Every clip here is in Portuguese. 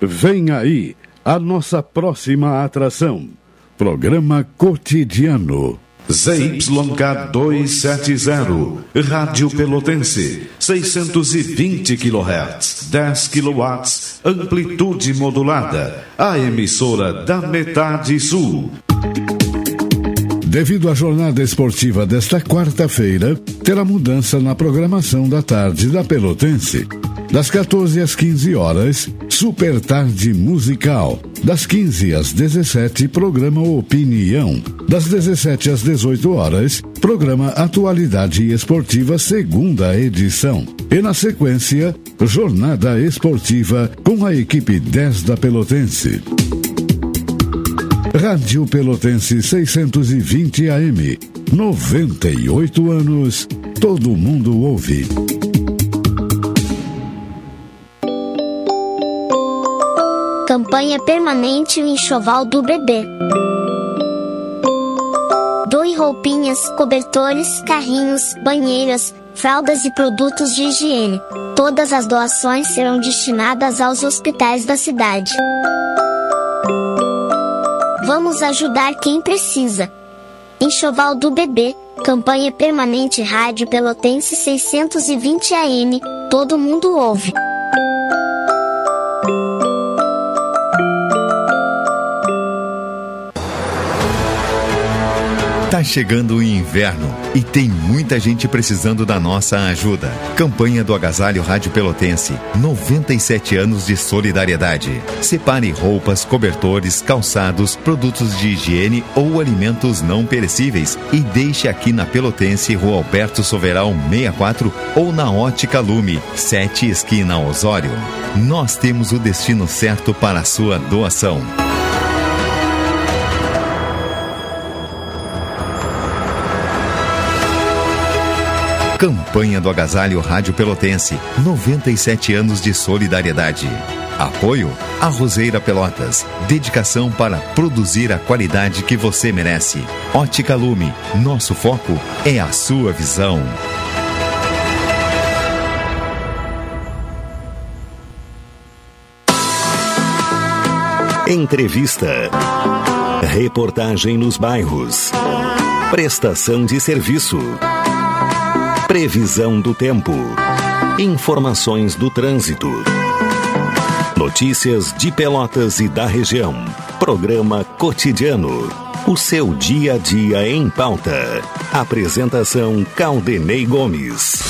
Vem aí a nossa próxima atração. Programa Cotidiano. ZYK 270, Rádio Pelotense, 620 kHz, 10 kW, amplitude modulada, a emissora da metade sul. Devido à jornada esportiva desta quarta-feira, terá mudança na programação da tarde da Pelotense. Das 14 às 15 horas, Super Tarde Musical. Das 15 às 17, programa Opinião. Das 17 às 18 horas, programa Atualidade Esportiva, segunda edição. E na sequência, Jornada Esportiva com a equipe 10 da Pelotense. Rádio Pelotense 620 AM. 98 anos. Todo mundo ouve. Campanha permanente o enxoval do bebê. Doe roupinhas, cobertores, carrinhos, banheiras, fraldas e produtos de higiene. Todas as doações serão destinadas aos hospitais da cidade. Vamos ajudar quem precisa. Enxoval do Bebê, campanha permanente Rádio Pelotense 620 AM, todo mundo ouve. Tá chegando o inverno e tem muita gente precisando da nossa ajuda. Campanha do Agasalho Rádio Pelotense. 97 anos de solidariedade. Separe roupas, cobertores, calçados, produtos de higiene ou alimentos não perecíveis e deixe aqui na Pelotense, Rua Alberto Soveral 64 ou na Ótica Lume, 7 esquina Osório. Nós temos o destino certo para a sua doação. Campanha do Agasalho Rádio Pelotense. 97 anos de solidariedade. Apoio a Roseira Pelotas. Dedicação para produzir a qualidade que você merece. Ótica Lume. Nosso foco é a sua visão. Entrevista. Reportagem nos bairros. Prestação de serviço. Previsão do tempo. Informações do trânsito. Notícias de Pelotas e da região. Programa Cotidiano. O seu dia a dia em pauta. Apresentação Caldenei Gomes.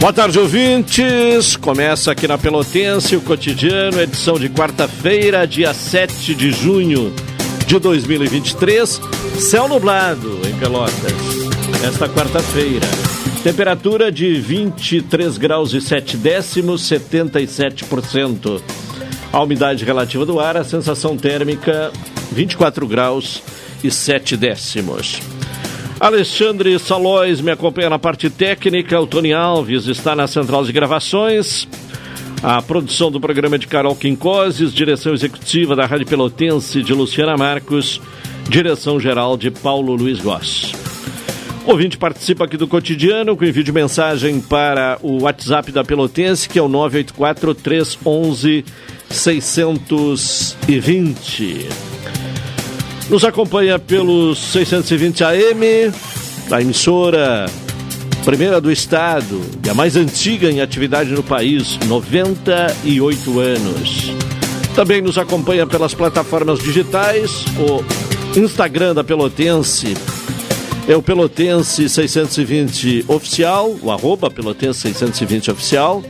Boa tarde, ouvintes. Começa aqui na Pelotense o Cotidiano, edição de quarta-feira, dia 7 de junho de 2023. Céu nublado em Pelotas, esta quarta-feira. Temperatura de 23 graus e 7 décimos, 77%. A umidade relativa do ar, a sensação térmica 24 graus e 7 décimos. Alexandre Salóis me acompanha na parte técnica, o Tony Alves está na central de gravações. A produção do programa de Carol Quincoses, direção executiva da Rádio Pelotense de Luciana Marcos, direção geral de Paulo Luiz Goss. Ouvinte participa aqui do cotidiano com envio de mensagem para o WhatsApp da Pelotense, que é o 984 311 620. Nos acompanha pelos 620 AM, da emissora primeira do estado e a mais antiga em atividade no país, 98 anos. Também nos acompanha pelas plataformas digitais, o Instagram da Pelotense é o Pelotense 620 Oficial, o arroba Pelotense 620 Oficial.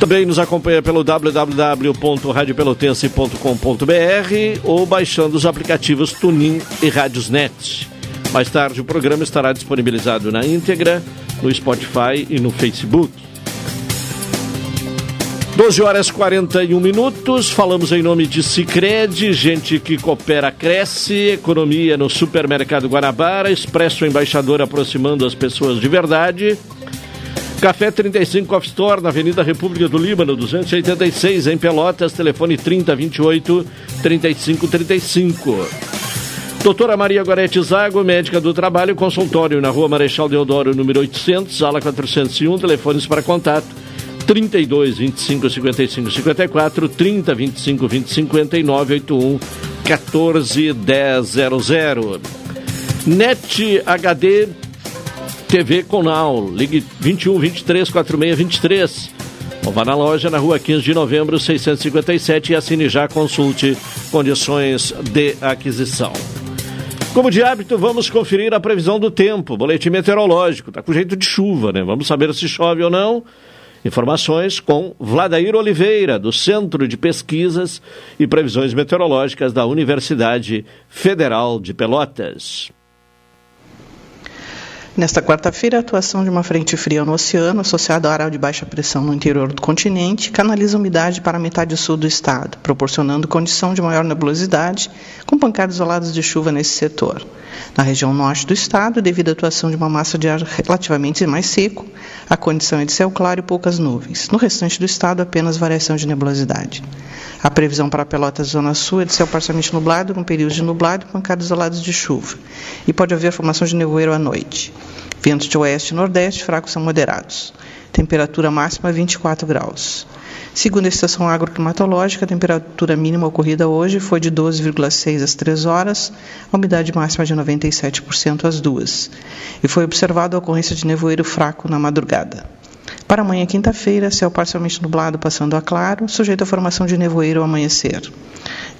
Também nos acompanha pelo www.radiopelotense.com.br ou baixando os aplicativos Tunin e Radiosnet. Mais tarde o programa estará disponibilizado na íntegra no Spotify e no Facebook. 12 horas 41 minutos, falamos em nome de Cicred, gente que coopera cresce, economia no supermercado Guanabara, Expresso Embaixador aproximando as pessoas de verdade. Café 35 Off Store, na Avenida República do Líbano, 286, em Pelotas, telefone 3028 3535. Doutora Maria Gorete Zago, médica do trabalho, consultório na rua Marechal Deodoro, número 800, sala 401, telefones para contato 32 25 55 54 30 25 20 59 81 14 10 00. NET HD TV Conal, ligue 21 23 46 23. Ou vá na loja na rua 15 de novembro 657 e assine já, consulte condições de aquisição. Como de hábito, vamos conferir a previsão do tempo, boletim meteorológico. Tá com jeito de chuva, né? Vamos saber se chove ou não. Informações com Vladair Oliveira, do Centro de Pesquisas e Previsões Meteorológicas da Universidade Federal de Pelotas. Nesta quarta-feira, a atuação de uma frente fria no oceano, associada à área de baixa pressão no interior do continente, canaliza umidade para a metade sul do estado, proporcionando condição de maior nebulosidade, com pancadas isoladas de chuva nesse setor. Na região norte do estado, devido à atuação de uma massa de ar relativamente mais seco, a condição é de céu claro e poucas nuvens. No restante do estado, apenas variação de nebulosidade. A previsão para Pelotas Zona Sul é de céu parcialmente nublado, com períodos de nublado e pancadas isoladas de chuva. E pode haver formação de nevoeiro à noite. Ventos de oeste e nordeste fracos a moderados. Temperatura máxima 24 graus. Segundo a estação agroclimatológica, a temperatura mínima ocorrida hoje foi de 12,6 às 3 horas, a umidade máxima de 97% às 2. E foi observada a ocorrência de nevoeiro fraco na madrugada. Para amanhã, quinta-feira, céu parcialmente nublado passando a claro, sujeito à formação de nevoeiro ao amanhecer.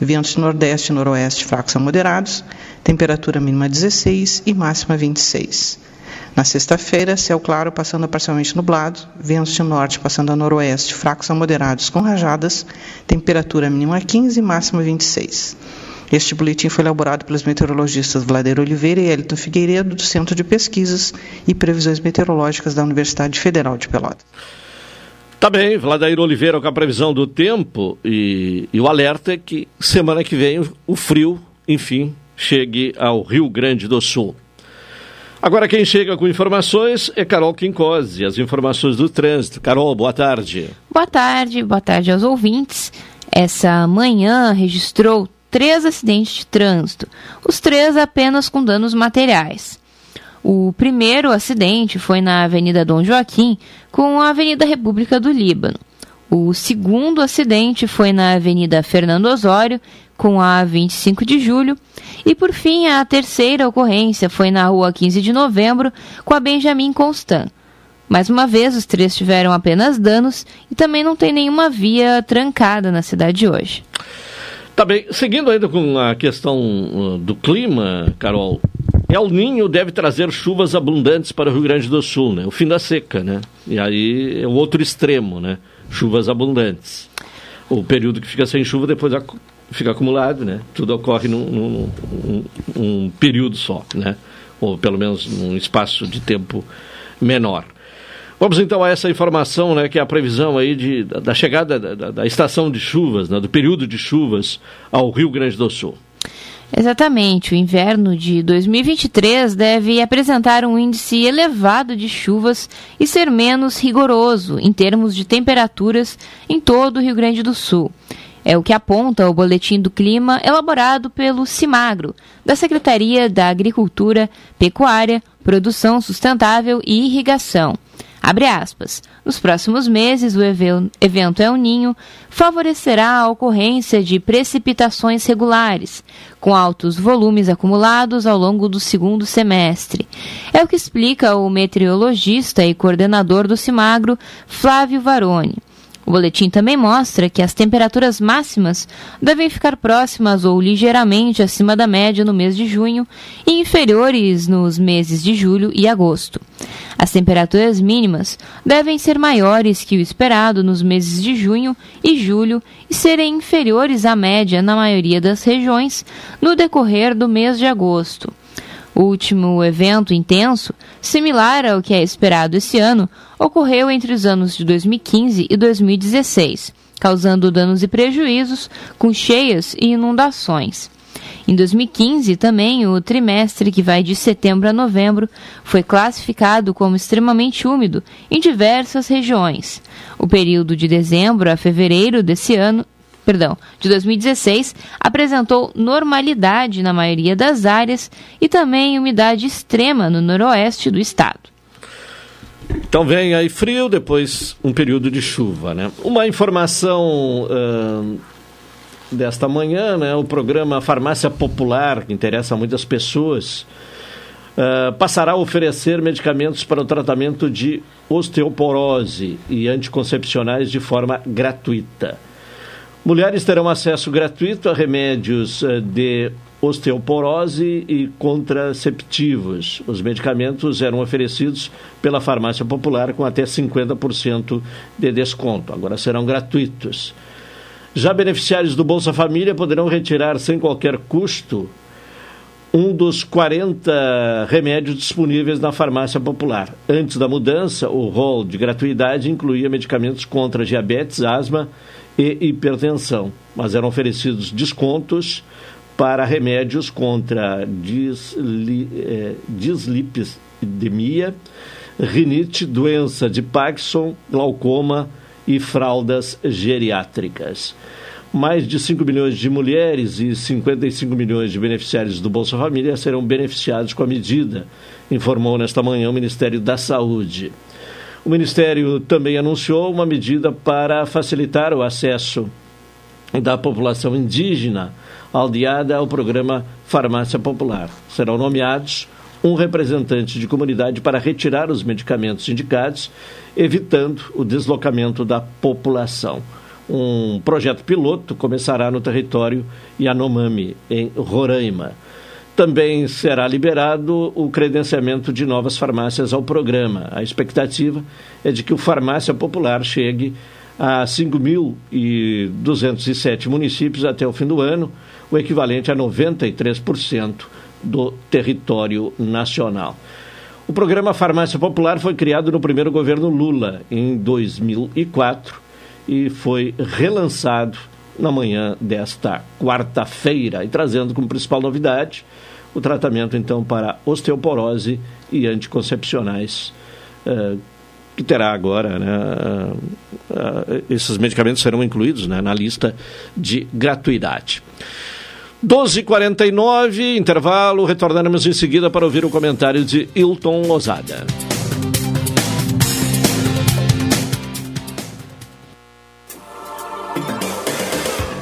Ventos nordeste e noroeste fracos a moderados, temperatura mínima 16 e máxima 26. Na sexta-feira, céu claro passando a parcialmente nublado, ventos de norte passando a noroeste, fracos a moderados com rajadas, temperatura mínima 15 e máxima 26. Este boletim foi elaborado pelos meteorologistas Vladeiro Oliveira e Elton Figueiredo, do Centro de Pesquisas e Previsões Meteorológicas da Universidade Federal de Pelotas. Tá bem, Vladair Oliveira com a previsão do tempo e, e o alerta é que semana que vem o frio, enfim, chegue ao Rio Grande do Sul. Agora quem chega com informações é Carol Quincose, as informações do trânsito. Carol, boa tarde. Boa tarde, boa tarde aos ouvintes. Essa manhã registrou três acidentes de trânsito, os três apenas com danos materiais. O primeiro acidente foi na Avenida Dom Joaquim com a Avenida República do Líbano. O segundo acidente foi na Avenida Fernando Osório com a 25 de julho. E por fim, a terceira ocorrência foi na rua 15 de novembro com a Benjamin Constant. Mais uma vez, os três tiveram apenas danos e também não tem nenhuma via trancada na cidade hoje. Tá bem, seguindo ainda com a questão uh, do clima, Carol, El Ninho deve trazer chuvas abundantes para o Rio Grande do Sul, né? O fim da seca, né? E aí é o outro extremo, né? Chuvas abundantes. O período que fica sem chuva depois fica acumulado, né? Tudo ocorre num, num, num, num período só, né? Ou pelo menos num espaço de tempo menor. Vamos então a essa informação, né, que é a previsão aí de, da chegada da, da estação de chuvas, né, do período de chuvas ao Rio Grande do Sul. Exatamente, o inverno de 2023 deve apresentar um índice elevado de chuvas e ser menos rigoroso em termos de temperaturas em todo o Rio Grande do Sul. É o que aponta o Boletim do Clima elaborado pelo CIMAGRO, da Secretaria da Agricultura, Pecuária, Produção Sustentável e Irrigação. Abre aspas. Nos próximos meses, o evento El Ninho favorecerá a ocorrência de precipitações regulares, com altos volumes acumulados ao longo do segundo semestre. É o que explica o meteorologista e coordenador do CIMAGRO, Flávio Varone. O boletim também mostra que as temperaturas máximas devem ficar próximas ou ligeiramente acima da média no mês de junho e inferiores nos meses de julho e agosto. As temperaturas mínimas devem ser maiores que o esperado nos meses de junho e julho e serem inferiores à média na maioria das regiões no decorrer do mês de agosto. O último evento intenso, similar ao que é esperado esse ano, ocorreu entre os anos de 2015 e 2016, causando danos e prejuízos com cheias e inundações. Em 2015, também, o trimestre que vai de setembro a novembro foi classificado como extremamente úmido em diversas regiões. O período de dezembro a fevereiro desse ano perdão, de 2016 apresentou normalidade na maioria das áreas e também umidade extrema no noroeste do estado. Então vem aí frio, depois um período de chuva, né? Uma informação uh, desta manhã, né? O programa Farmácia Popular, que interessa a muitas pessoas, uh, passará a oferecer medicamentos para o tratamento de osteoporose e anticoncepcionais de forma gratuita. Mulheres terão acesso gratuito a remédios uh, de osteoporose e contraceptivos. Os medicamentos eram oferecidos pela farmácia popular com até 50% de desconto. Agora serão gratuitos. Já beneficiários do Bolsa Família poderão retirar sem qualquer custo um dos 40 remédios disponíveis na farmácia popular. Antes da mudança, o rol de gratuidade incluía medicamentos contra diabetes, asma e hipertensão, mas eram oferecidos descontos para remédios contra disli, é, dislipidemia, rinite, doença de Parkinson, glaucoma e fraldas geriátricas. Mais de 5 milhões de mulheres e 55 milhões de beneficiários do Bolsa Família serão beneficiados com a medida, informou nesta manhã o Ministério da Saúde. O Ministério também anunciou uma medida para facilitar o acesso da população indígena aldeada ao programa Farmácia Popular. Serão nomeados um representante de comunidade para retirar os medicamentos indicados, evitando o deslocamento da população. Um projeto piloto começará no território Yanomami, em Roraima. Também será liberado o credenciamento de novas farmácias ao programa. A expectativa é de que o Farmácia Popular chegue a 5.207 municípios até o fim do ano, o equivalente a 93% do território nacional. O programa Farmácia Popular foi criado no primeiro governo Lula, em 2004, e foi relançado na manhã desta quarta-feira, e trazendo como principal novidade o tratamento, então, para osteoporose e anticoncepcionais, eh, que terá agora, né, eh, esses medicamentos serão incluídos né, na lista de gratuidade. 12h49, intervalo, retornaremos em seguida para ouvir o comentário de Hilton Lozada.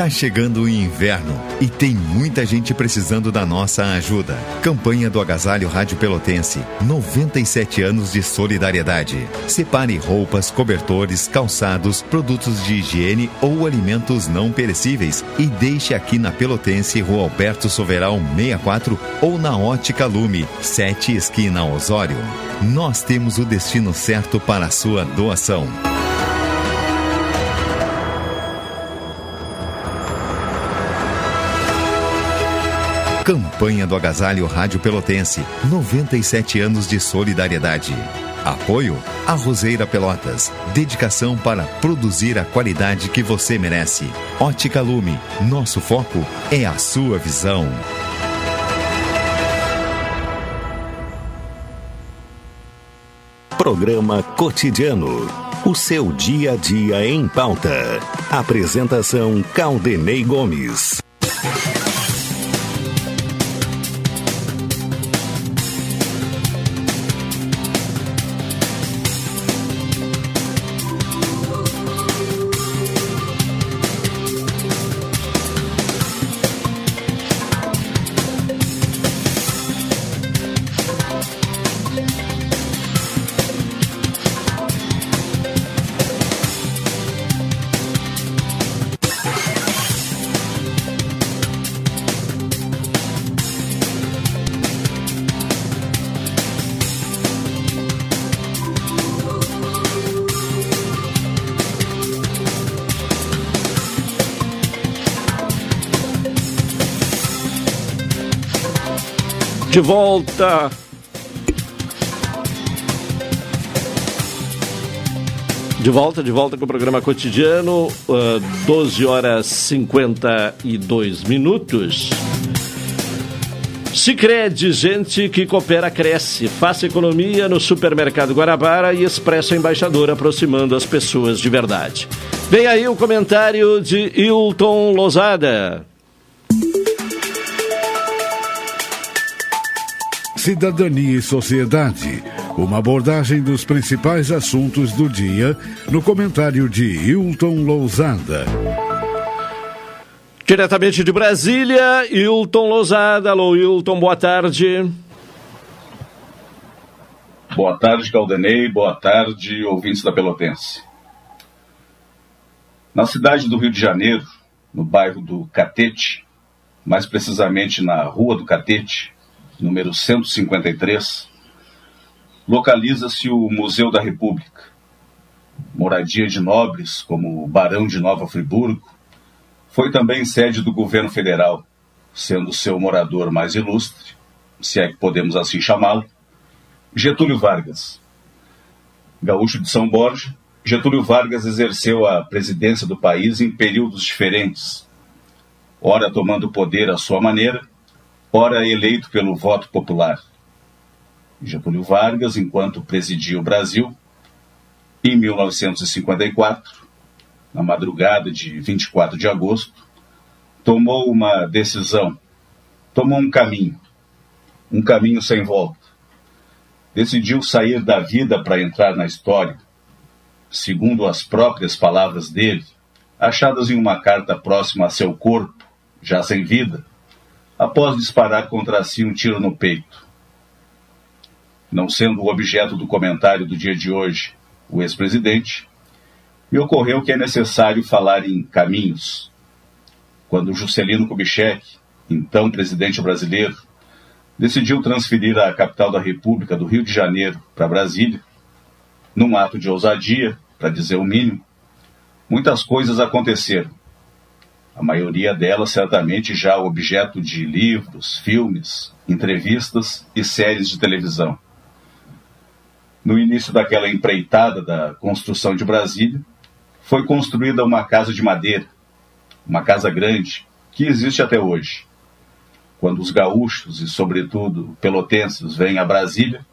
Tá chegando o inverno e tem muita gente precisando da nossa ajuda. Campanha do Agasalho Rádio Pelotense. 97 anos de solidariedade. Separe roupas, cobertores, calçados, produtos de higiene ou alimentos não perecíveis e deixe aqui na Pelotense, Rua Alberto Soveral 64 ou na Ótica Lume, 7 esquina Osório. Nós temos o destino certo para a sua doação. Campanha do Agasalho Rádio Pelotense. 97 anos de solidariedade. Apoio a Roseira Pelotas. Dedicação para produzir a qualidade que você merece. Ótica Lume. Nosso foco é a sua visão. Programa Cotidiano. O seu dia a dia em pauta. Apresentação Caldenei Gomes. De volta. De volta, de volta com o programa cotidiano, uh, 12 horas 52 minutos. Sicredi, gente que coopera cresce. Faça economia no Supermercado Guarabara e Expresso Embaixador, aproximando as pessoas de verdade. Vem aí o comentário de Hilton Lozada. Cidadania e Sociedade. Uma abordagem dos principais assuntos do dia no comentário de Hilton Lousada. Diretamente de Brasília, Hilton Lousada. Alô, Hilton, boa tarde. Boa tarde, Caldenei. Boa tarde, ouvintes da Pelotense. Na cidade do Rio de Janeiro, no bairro do Catete, mais precisamente na Rua do Catete, número 153, localiza-se o Museu da República, moradia de nobres como o Barão de Nova Friburgo, foi também sede do governo federal, sendo seu morador mais ilustre, se é que podemos assim chamá-lo, Getúlio Vargas. Gaúcho de São Borja, Getúlio Vargas exerceu a presidência do país em períodos diferentes, ora tomando poder à sua maneira, ora eleito pelo voto popular. Getúlio Vargas, enquanto presidia o Brasil, em 1954, na madrugada de 24 de agosto, tomou uma decisão, tomou um caminho, um caminho sem volta. Decidiu sair da vida para entrar na história, segundo as próprias palavras dele, achadas em uma carta próxima a seu corpo, já sem vida, após disparar contra si um tiro no peito não sendo o objeto do comentário do dia de hoje o ex-presidente, me ocorreu que é necessário falar em caminhos. Quando Juscelino Kubitschek, então presidente brasileiro, decidiu transferir a capital da República do Rio de Janeiro para Brasília, num ato de ousadia, para dizer o mínimo, muitas coisas aconteceram. A maioria delas certamente já objeto de livros, filmes, entrevistas e séries de televisão no início daquela empreitada da construção de Brasília, foi construída uma casa de madeira, uma casa grande, que existe até hoje. Quando os gaúchos e, sobretudo, pelotenses vêm a Brasília,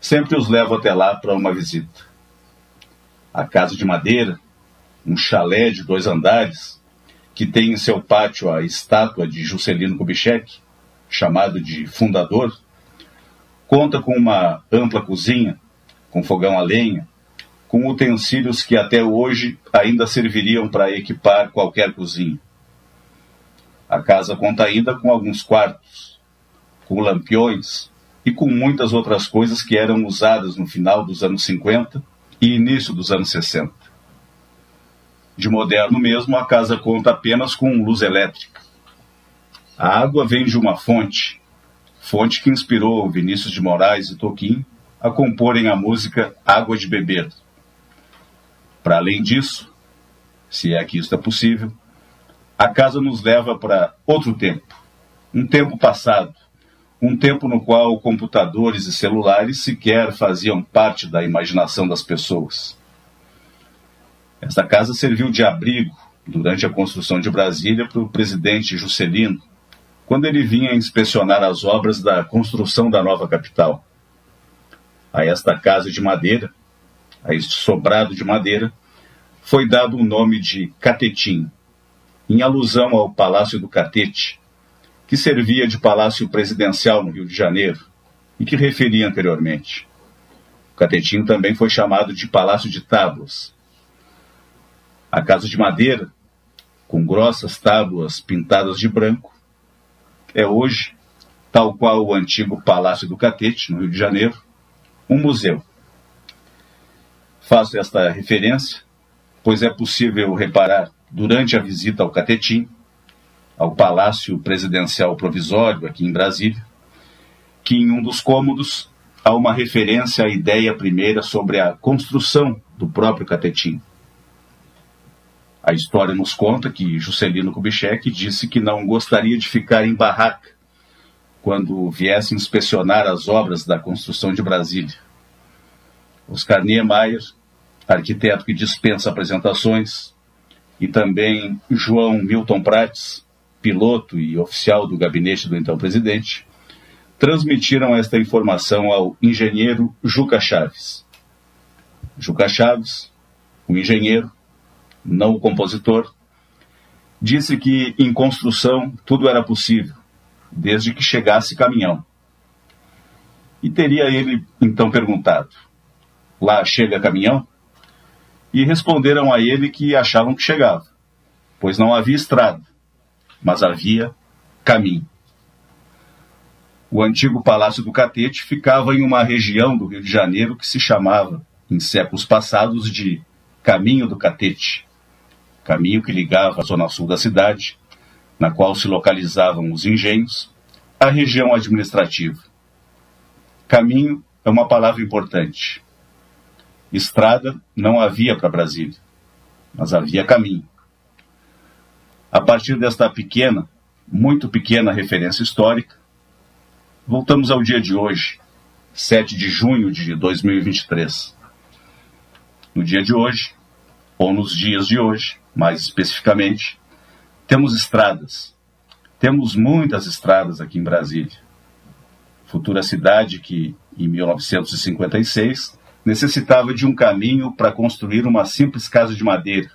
sempre os levo até lá para uma visita. A casa de madeira, um chalé de dois andares, que tem em seu pátio a estátua de Juscelino Kubitschek, chamado de fundador, conta com uma ampla cozinha com fogão a lenha, com utensílios que até hoje ainda serviriam para equipar qualquer cozinha. A casa conta ainda com alguns quartos, com lampiões e com muitas outras coisas que eram usadas no final dos anos 50 e início dos anos 60. De moderno mesmo, a casa conta apenas com luz elétrica. A água vem de uma fonte, fonte que inspirou Vinícius de Moraes e Toquim a comporem a música Água de Beber. Para além disso, se é que isso é possível, a casa nos leva para outro tempo, um tempo passado, um tempo no qual computadores e celulares sequer faziam parte da imaginação das pessoas. Esta casa serviu de abrigo durante a construção de Brasília para o presidente Juscelino, quando ele vinha inspecionar as obras da construção da nova capital a esta casa de madeira, a este sobrado de madeira, foi dado o nome de Catetim, em alusão ao Palácio do Catete, que servia de palácio presidencial no Rio de Janeiro e que referi anteriormente. O Catetim também foi chamado de Palácio de Tábuas. A casa de madeira, com grossas tábuas pintadas de branco, é hoje, tal qual o antigo Palácio do Catete, no Rio de Janeiro, um museu. Faço esta referência, pois é possível reparar, durante a visita ao Catetim, ao Palácio Presidencial Provisório, aqui em Brasília, que em um dos cômodos há uma referência à ideia primeira sobre a construção do próprio Catetim. A história nos conta que Juscelino Kubitschek disse que não gostaria de ficar em barraca, quando viesse inspecionar as obras da construção de Brasília. Oscar Niemeyer, arquiteto que dispensa apresentações, e também João Milton Prates, piloto e oficial do gabinete do então presidente, transmitiram esta informação ao engenheiro Juca Chaves. Juca Chaves, o engenheiro, não o compositor, disse que em construção tudo era possível, desde que chegasse caminhão. E teria ele então perguntado: Lá chega caminhão? E responderam a ele que achavam que chegava, pois não havia estrada, mas havia caminho. O antigo Palácio do Catete ficava em uma região do Rio de Janeiro que se chamava, em séculos passados, de Caminho do Catete, caminho que ligava a zona sul da cidade, na qual se localizavam os engenhos, à região administrativa. Caminho é uma palavra importante. Estrada não havia para Brasília, mas havia caminho. A partir desta pequena, muito pequena referência histórica, voltamos ao dia de hoje, 7 de junho de 2023. No dia de hoje, ou nos dias de hoje, mais especificamente, temos estradas. Temos muitas estradas aqui em Brasília. Futura cidade que, em 1956, necessitava de um caminho para construir uma simples casa de madeira,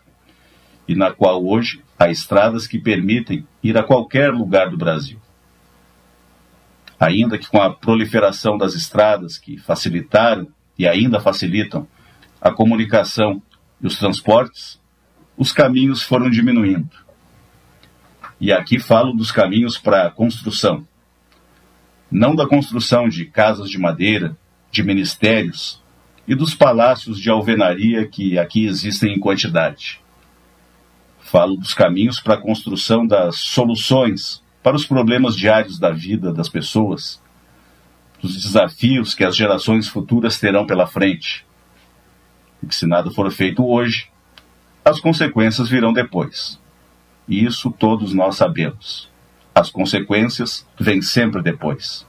e na qual hoje há estradas que permitem ir a qualquer lugar do Brasil. Ainda que com a proliferação das estradas que facilitaram e ainda facilitam a comunicação e os transportes, os caminhos foram diminuindo. E aqui falo dos caminhos para a construção. Não da construção de casas de madeira, de ministérios, e dos palácios de alvenaria que aqui existem em quantidade. Falo dos caminhos para a construção das soluções para os problemas diários da vida das pessoas, dos desafios que as gerações futuras terão pela frente. E que se nada for feito hoje, as consequências virão depois. E isso todos nós sabemos. As consequências vêm sempre depois.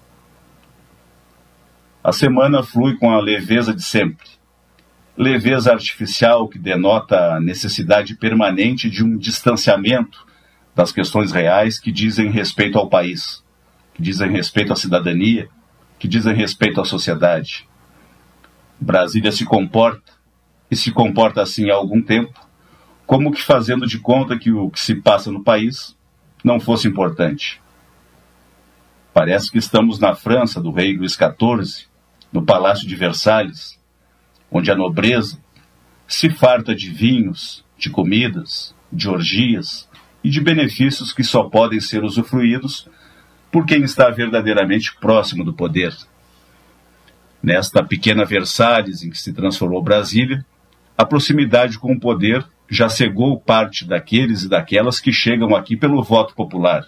A semana flui com a leveza de sempre. Leveza artificial que denota a necessidade permanente de um distanciamento das questões reais que dizem respeito ao país, que dizem respeito à cidadania, que dizem respeito à sociedade. Brasília se comporta, e se comporta assim há algum tempo, como que fazendo de conta que o que se passa no país não fosse importante. Parece que estamos na França do rei Luís XIV, no Palácio de Versalhes, onde a nobreza se farta de vinhos, de comidas, de orgias e de benefícios que só podem ser usufruídos por quem está verdadeiramente próximo do poder. Nesta pequena Versalhes em que se transformou Brasília, a proximidade com o poder já cegou parte daqueles e daquelas que chegam aqui pelo voto popular,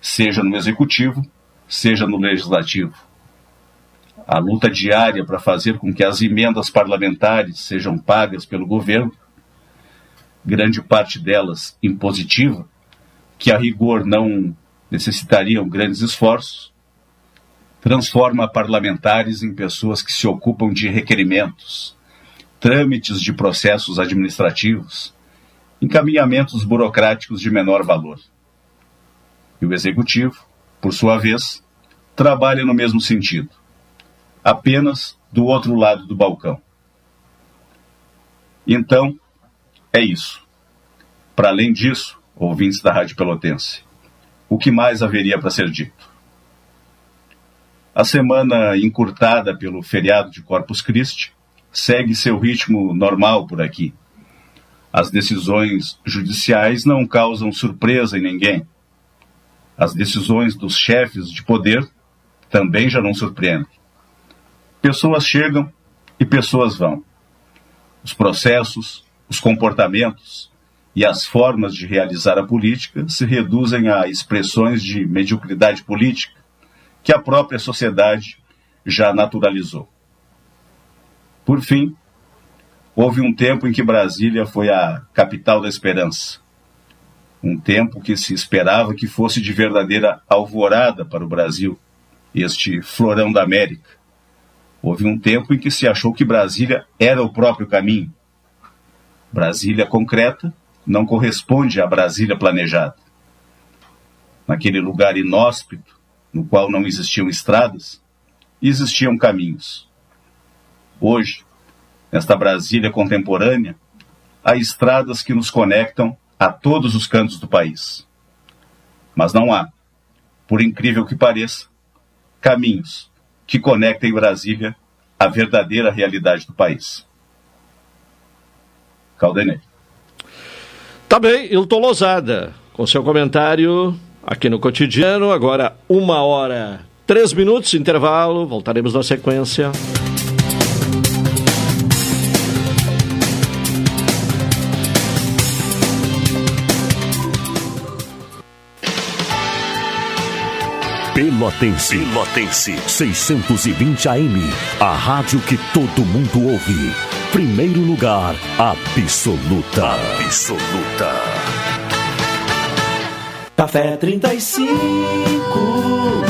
seja no executivo, seja no legislativo. A luta diária para fazer com que as emendas parlamentares sejam pagas pelo governo, grande parte delas impositiva, que a rigor não necessitariam grandes esforços, transforma parlamentares em pessoas que se ocupam de requerimentos, trâmites de processos administrativos, encaminhamentos burocráticos de menor valor. E o executivo, por sua vez, trabalha no mesmo sentido apenas do outro lado do balcão. Então, é isso. Para além disso, ouvintes da Rádio Pelotense, o que mais haveria para ser dito? A semana encurtada pelo feriado de Corpus Christi segue seu ritmo normal por aqui. As decisões judiciais não causam surpresa em ninguém. As decisões dos chefes de poder também já não surpreendem. Pessoas chegam e pessoas vão. Os processos, os comportamentos e as formas de realizar a política se reduzem a expressões de mediocridade política que a própria sociedade já naturalizou. Por fim, houve um tempo em que Brasília foi a capital da esperança. Um tempo que se esperava que fosse de verdadeira alvorada para o Brasil, este florão da América. Houve um tempo em que se achou que Brasília era o próprio caminho. Brasília concreta não corresponde à Brasília planejada. Naquele lugar inóspito, no qual não existiam estradas, existiam caminhos. Hoje, nesta Brasília contemporânea, há estradas que nos conectam a todos os cantos do país. Mas não há, por incrível que pareça, caminhos que conectem Brasília à verdadeira realidade do país. Caldenei. Tá bem, Hilton Lozada, com seu comentário aqui no cotidiano. Agora, uma hora, três minutos, intervalo. Voltaremos na sequência. Pelotense. Pelotense. 620 AM. A rádio que todo mundo ouve. Primeiro lugar, absoluta. Absoluta. Café 35.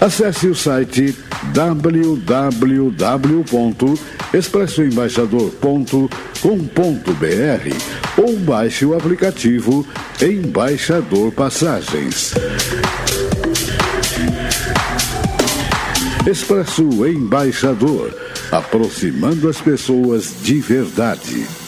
Acesse o site www.expressoembaixador.com.br ou baixe o aplicativo Embaixador Passagens. Expresso Embaixador, aproximando as pessoas de verdade.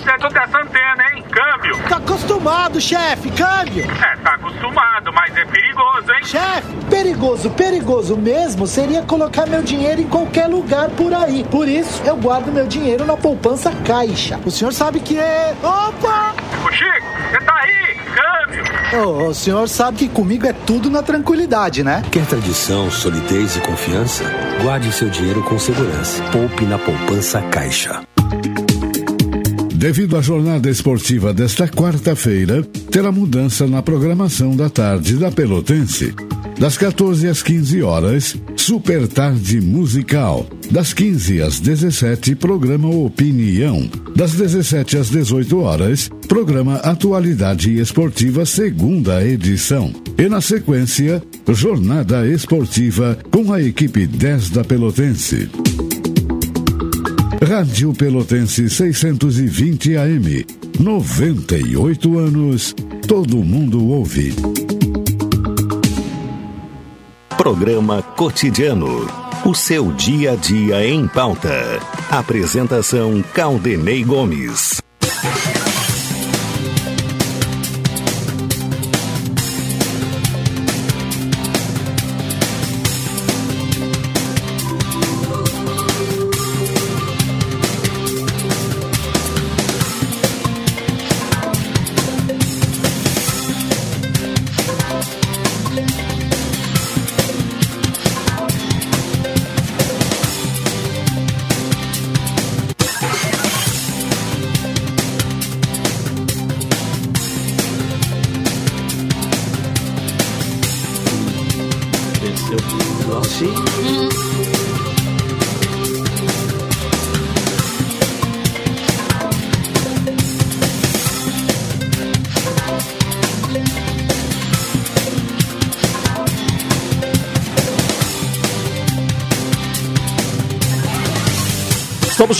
No conserto dessa antena, hein? Câmbio. Tá acostumado, chefe, câmbio. É, tá acostumado, mas é perigoso, hein? Chefe, perigoso, perigoso mesmo seria colocar meu dinheiro em qualquer lugar por aí. Por isso, eu guardo meu dinheiro na poupança caixa. O senhor sabe que é. Opa! Ô Chico, você tá aí? Câmbio. Oh, o senhor sabe que comigo é tudo na tranquilidade, né? Quer tradição, solidez e confiança? Guarde seu dinheiro com segurança. Poupe na poupança caixa. Devido à jornada esportiva desta quarta-feira, terá mudança na programação da tarde da Pelotense. Das 14 às 15 horas, Super Tarde Musical. Das 15 às 17, programa Opinião. Das 17 às 18 horas, programa Atualidade Esportiva, segunda edição. E na sequência, Jornada Esportiva com a equipe 10 da Pelotense. Rádio Pelotense 620 AM. 98 anos. Todo mundo ouve. Programa Cotidiano. O seu dia a dia em pauta. Apresentação Caldenei Gomes.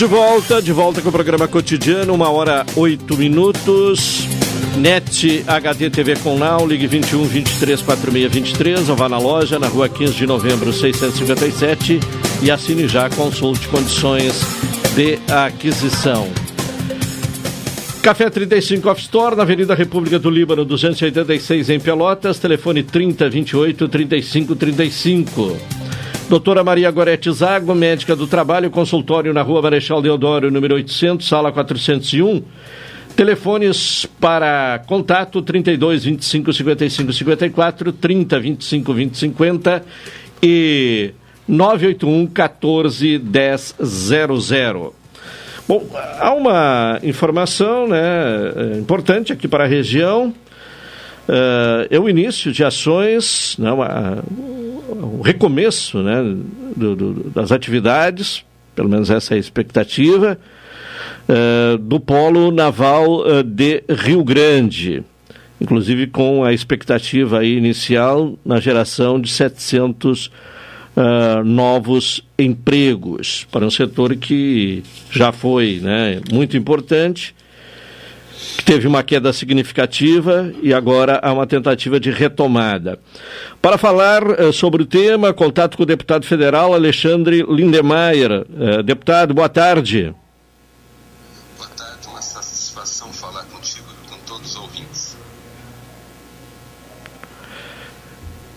De volta, de volta com o programa cotidiano, uma hora oito minutos. NET HD TV com Now, ligue 21 23 46 23 ou vá na loja na rua 15 de novembro 657 e assine já, consulte condições de aquisição. Café 35 Off Store, na Avenida República do Líbano, 286 em Pelotas, telefone 30 28 35 35. Doutora Maria Gorete Zago, médica do trabalho, consultório na rua Marechal Deodoro, número 800, sala 401. Telefones para contato 32 25 55 54, 30 25 20 50 e 981 14 10 00. Bom, há uma informação né, importante aqui para a região. Uh, é o início de ações, né, uma, o recomeço né, do, do, das atividades, pelo menos essa é a expectativa, uh, do Polo Naval uh, de Rio Grande, inclusive com a expectativa inicial na geração de 700 uh, novos empregos para um setor que já foi né, muito importante teve uma queda significativa e agora há uma tentativa de retomada. Para falar uh, sobre o tema, contato com o deputado federal Alexandre Lindemeyer. Uh, deputado, boa tarde. Boa tarde, uma satisfação falar contigo e com todos os ouvintes.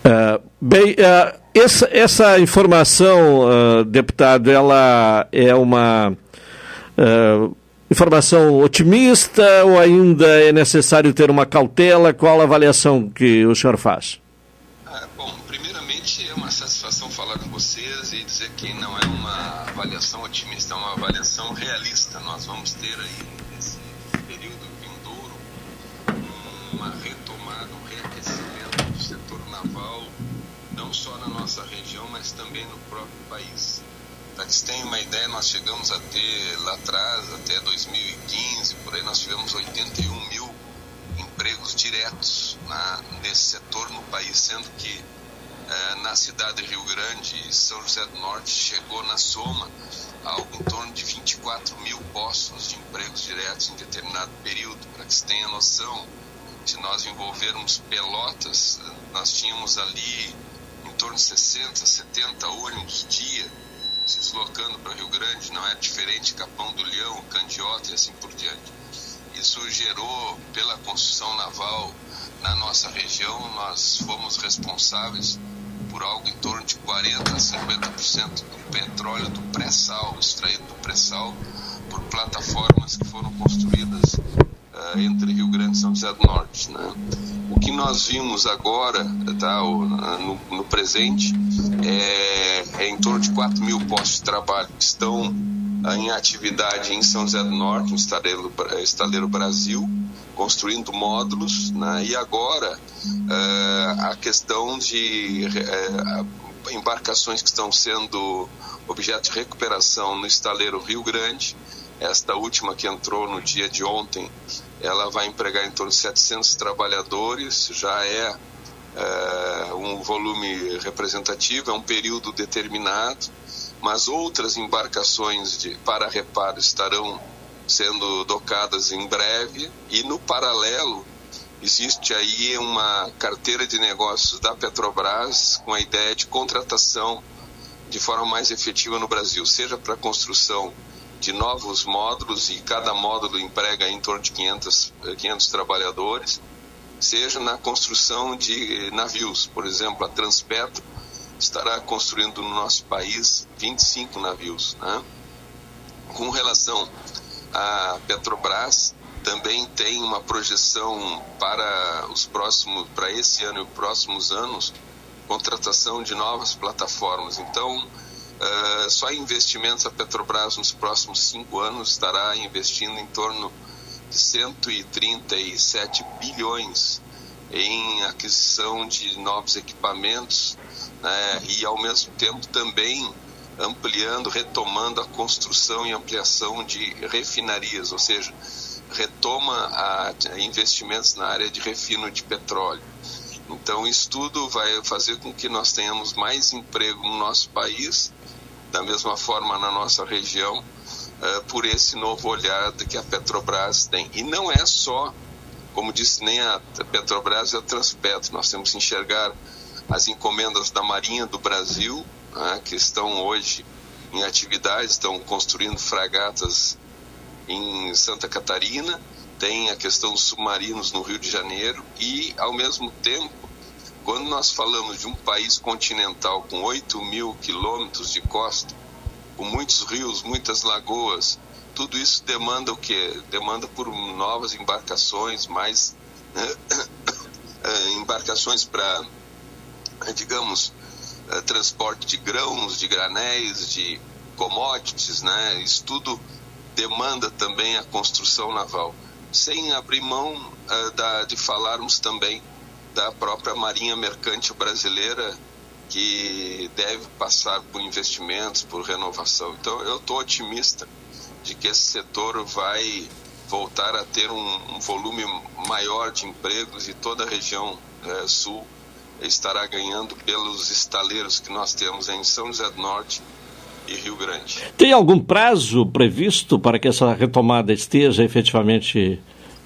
Uh, bem, essa, essa informação, deputado, ela é uma informação otimista ou ainda é necessário ter uma cautela? Qual a avaliação que o senhor faz? Ah, bom, primeiramente é uma satisfação falar com vocês e dizer que não é uma avaliação otimista, é uma avaliação realista. Nós vamos ter aí nesse período vindouro uma retomada, um reaquecimento do setor naval, não só na nossa região, mas também no próprio país. Para que vocês tenham uma ideia, nós chegamos a ter lá atrás, até 2015, por aí, nós tivemos 81 mil empregos diretos na, nesse setor no país, sendo que eh, na cidade de Rio Grande e São José do Norte chegou na soma algo em torno de 24 mil postos de empregos diretos em determinado período. Para que vocês tenham noção, se nós envolvermos Pelotas, nós tínhamos ali em torno de 60, 70 ônibus dia se deslocando para Rio Grande, não é diferente Capão do Leão, Candiota e assim por diante. Isso gerou, pela construção naval na nossa região, nós fomos responsáveis por algo em torno de 40 a 50% do petróleo do pré-sal, extraído do pré-sal, por plataformas que foram construídas entre Rio Grande e São José do Norte. Né? O que nós vimos agora, tá, no, no presente, é, é, em torno de 4 mil postos de trabalho que estão em atividade em São José do Norte, no Estaleiro, Estaleiro Brasil, construindo módulos, né? e agora uh, a questão de embarcações que estão sendo objeto de recuperação no estaleiro Rio Grande, esta última que entrou no dia de ontem ela vai empregar em torno de 700 trabalhadores, já é, é um volume representativo, é um período determinado, mas outras embarcações de, para reparo estarão sendo docadas em breve. E no paralelo existe aí uma carteira de negócios da Petrobras com a ideia de contratação de forma mais efetiva no Brasil, seja para construção de novos módulos e cada módulo emprega em torno de 500, 500 trabalhadores, seja na construção de navios. Por exemplo, a Transpetro estará construindo no nosso país 25 navios. Né? Com relação à Petrobras, também tem uma projeção para os próximos, para esse ano e os próximos anos, contratação de novas plataformas. Então, Uh, só investimentos a Petrobras nos próximos cinco anos estará investindo em torno de 137 bilhões em aquisição de novos equipamentos né, e, ao mesmo tempo, também ampliando, retomando a construção e ampliação de refinarias, ou seja, retoma a, a investimentos na área de refino de petróleo. Então, isso tudo vai fazer com que nós tenhamos mais emprego no nosso país, da mesma forma na nossa região, uh, por esse novo olhar que a Petrobras tem. E não é só, como disse, nem a Petrobras e a Transpetro. Nós temos que enxergar as encomendas da Marinha do Brasil, uh, que estão hoje em atividade, estão construindo fragatas em Santa Catarina, tem a questão dos submarinos no Rio de Janeiro e, ao mesmo tempo, quando nós falamos de um país continental com 8 mil quilômetros de costa, com muitos rios, muitas lagoas, tudo isso demanda o quê? Demanda por novas embarcações, mais né, embarcações para, digamos, eh, transporte de grãos, de granéis, de commodities, né? Isso tudo demanda também a construção naval sem abrir mão uh, da, de falarmos também da própria Marinha Mercante Brasileira, que deve passar por investimentos, por renovação. Então, eu estou otimista de que esse setor vai voltar a ter um, um volume maior de empregos e toda a região eh, sul estará ganhando pelos estaleiros que nós temos em São José do Norte e Rio Grande. Tem algum prazo previsto para que essa retomada esteja efetivamente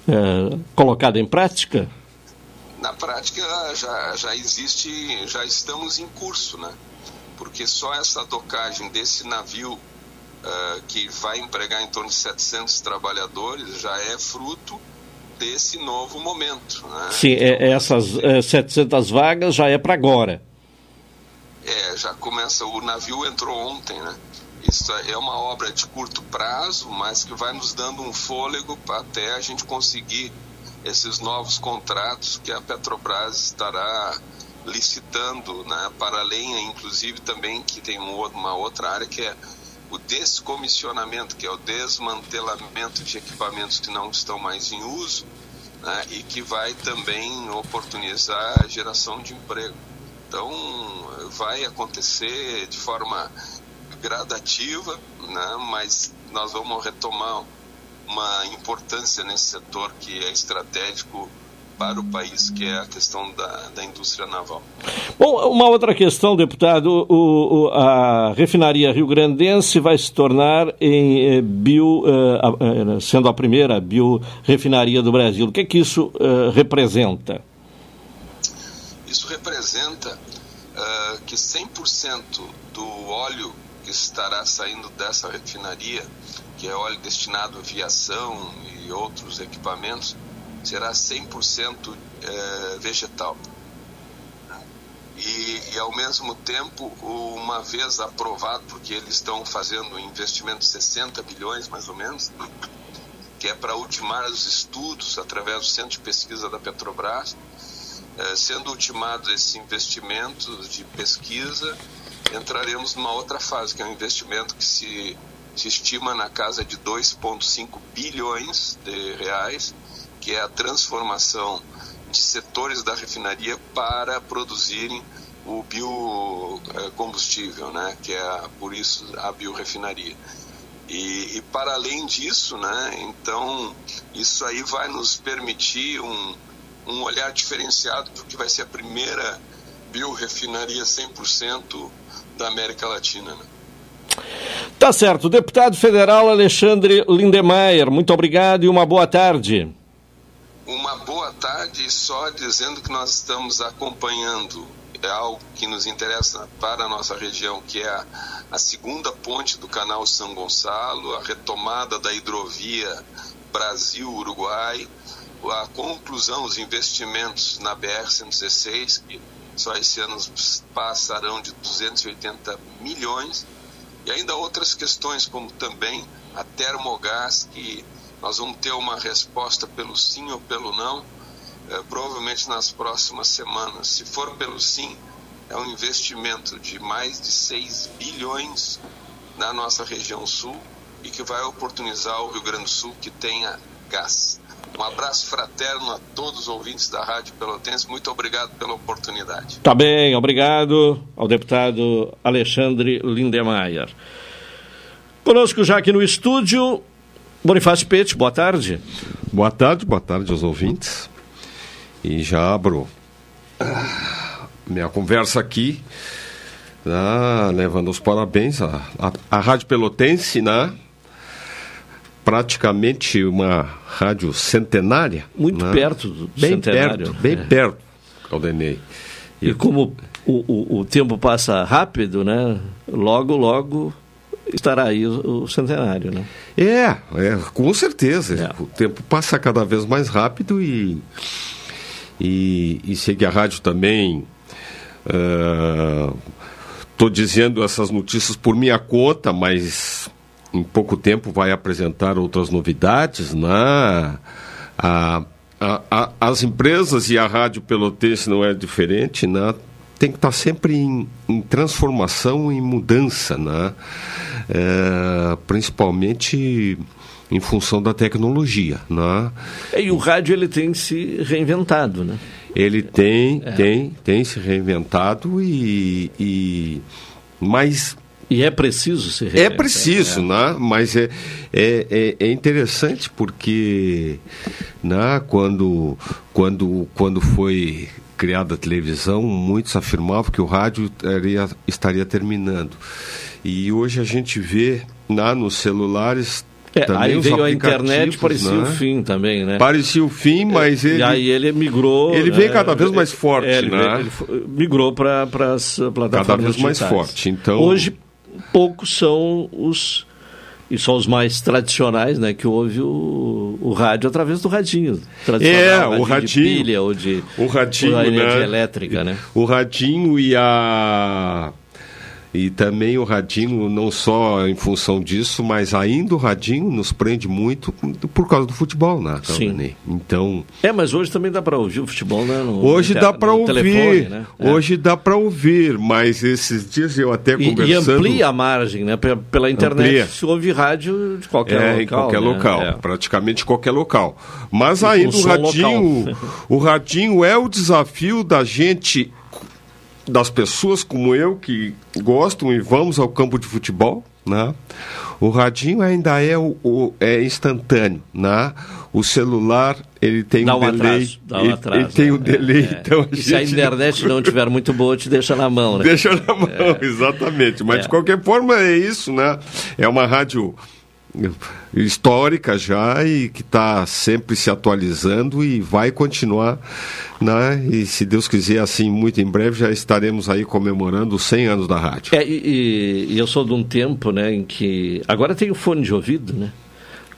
é, colocada em prática? Na prática já, já existe, já estamos em curso, né? Porque só essa docagem desse navio uh, que vai empregar em torno de 700 trabalhadores já é fruto desse novo momento. Né? Sim, é, essas é, 700 vagas já é para agora. É, já começa, o navio entrou ontem, né? Isso é uma obra de curto prazo, mas que vai nos dando um fôlego até a gente conseguir esses novos contratos que a Petrobras estará licitando, né, para além, inclusive, também que tem uma outra área que é o descomissionamento, que é o desmantelamento de equipamentos que não estão mais em uso né, e que vai também oportunizar a geração de emprego. Então, vai acontecer de forma gradativa, né, mas nós vamos retomar uma importância nesse setor que é estratégico para o país, que é a questão da, da indústria naval. Bom, uma outra questão, deputado, o, o, a refinaria rio-grandense vai se tornar em eh, bio, eh, eh sendo a primeira biorefinaria do Brasil. O que é que isso eh, representa? Isso representa uh, que 100% do óleo que estará saindo dessa refinaria, que é óleo destinado à aviação e outros equipamentos, será 100% é, vegetal. E, e, ao mesmo tempo, uma vez aprovado, porque eles estão fazendo um investimento de 60 bilhões mais ou menos, que é para ultimar os estudos através do Centro de Pesquisa da Petrobras, é, sendo ultimados esses investimentos de pesquisa, entraremos numa outra fase, que é um investimento que se, se estima na casa de 2,5 bilhões de reais, que é a transformação de setores da refinaria para produzirem o biocombustível, né, que é por isso a biorefinaria. E, e, para além disso, né, então isso aí vai nos permitir um, um olhar diferenciado do que vai ser a primeira biorefinaria 100% da América Latina. Né? Tá certo. Deputado Federal Alexandre Lindemeyer, muito obrigado e uma boa tarde. Uma boa tarde, só dizendo que nós estamos acompanhando é algo que nos interessa para a nossa região, que é a, a segunda ponte do canal São Gonçalo, a retomada da hidrovia Brasil-Uruguai, a conclusão dos investimentos na BR-116, que só esse ano passarão de 280 milhões, e ainda outras questões, como também a termogás, que nós vamos ter uma resposta pelo sim ou pelo não, é, provavelmente nas próximas semanas. Se for pelo sim, é um investimento de mais de 6 bilhões na nossa região sul e que vai oportunizar o Rio Grande do Sul que tenha gás. Um abraço fraterno a todos os ouvintes da Rádio Pelotense. Muito obrigado pela oportunidade. Tá bem, obrigado ao deputado Alexandre Lindemeyer. Conosco já aqui no estúdio, Bonifácio Pete, boa tarde. Boa tarde, boa tarde aos ouvintes. E já abro minha conversa aqui, né, levando os parabéns à, à, à Rádio Pelotense, né? Praticamente uma rádio centenária. Muito né? perto do bem centenário. Perto, bem É. perto, Caldenei. E como o, o, o tempo passa rápido, né? Logo, logo estará aí o, o centenário, né? É, é, com certeza. O tempo passa cada vez mais rápido e, e, e sei que a rádio também. Estou dizendo essas notícias por minha conta, mas em pouco tempo vai apresentar outras novidades, né? A, a, a, as empresas e a Rádio Pelotense não é diferente, né? Tem que estar sempre em, em transformação, em mudança, né? É, principalmente em função da tecnologia, né? E o rádio ele tem se reinventado, né? Ele tem, É. tem, tem se reinventado e, e mas E é preciso se é preciso, né? Mas é, é, é, é interessante porque né, quando, quando, quando foi criada a televisão, muitos afirmavam que o rádio estaria, estaria terminando. E hoje a gente vê né, nos celulares É, aí veio a internet, aplicativos, parecia né? o fim também, né? Parecia o fim, mas ele... E aí ele migrou. Ele né? veio cada vez mais forte, É, ele, né? veio- ele migrou para as plataformas Cada vez mais digitais. forte, então- Hoje, poucos são os. E são os mais tradicionais, né? Que ouve o, o rádio através do radinho. tradicional, É, radinho o De radinho. pilha ou de. o radinho, ou da energia né? elétrica, né? O radinho e a e também o radinho não só em função disso, mas ainda o radinho nos prende muito por causa do futebol, né? Sim. Então, É, mas hoje também dá para ouvir o futebol, né? no- hoje no dá para ouvir. telefone, né? É. Hoje dá para ouvir, mas esses dias eu até E, e conversando amplia a margem, né? Pe- Pela internet Amplia. se ouve rádio de qualquer é, local. em qualquer né? local, É. praticamente qualquer local. Mas ainda o radinho, local. o radinho é o desafio da gente, das pessoas como eu que gostam e vamos ao campo de futebol, né? O radinho ainda é o, o- é instantâneo, né? O celular ele tem Dá um um delay, atraso, dá um ele, atraso, ele tem um né? delay, É. então a E se a gente internet não tiver muito boa, te deixa na mão, né? Deixa na mão, exatamente. Mas É. de qualquer forma é isso, né? É uma rádio histórica já e que está sempre se atualizando e vai continuar, né? E se Deus quiser, assim, muito em breve já estaremos aí comemorando os 100 anos da rádio. É, e, e- eu sou de um tempo, né, em que agora tenho fone de ouvido, né?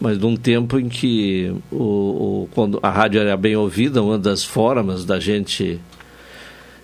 Mas de um tempo em que o, o- quando a rádio era bem ouvida, uma das formas da gente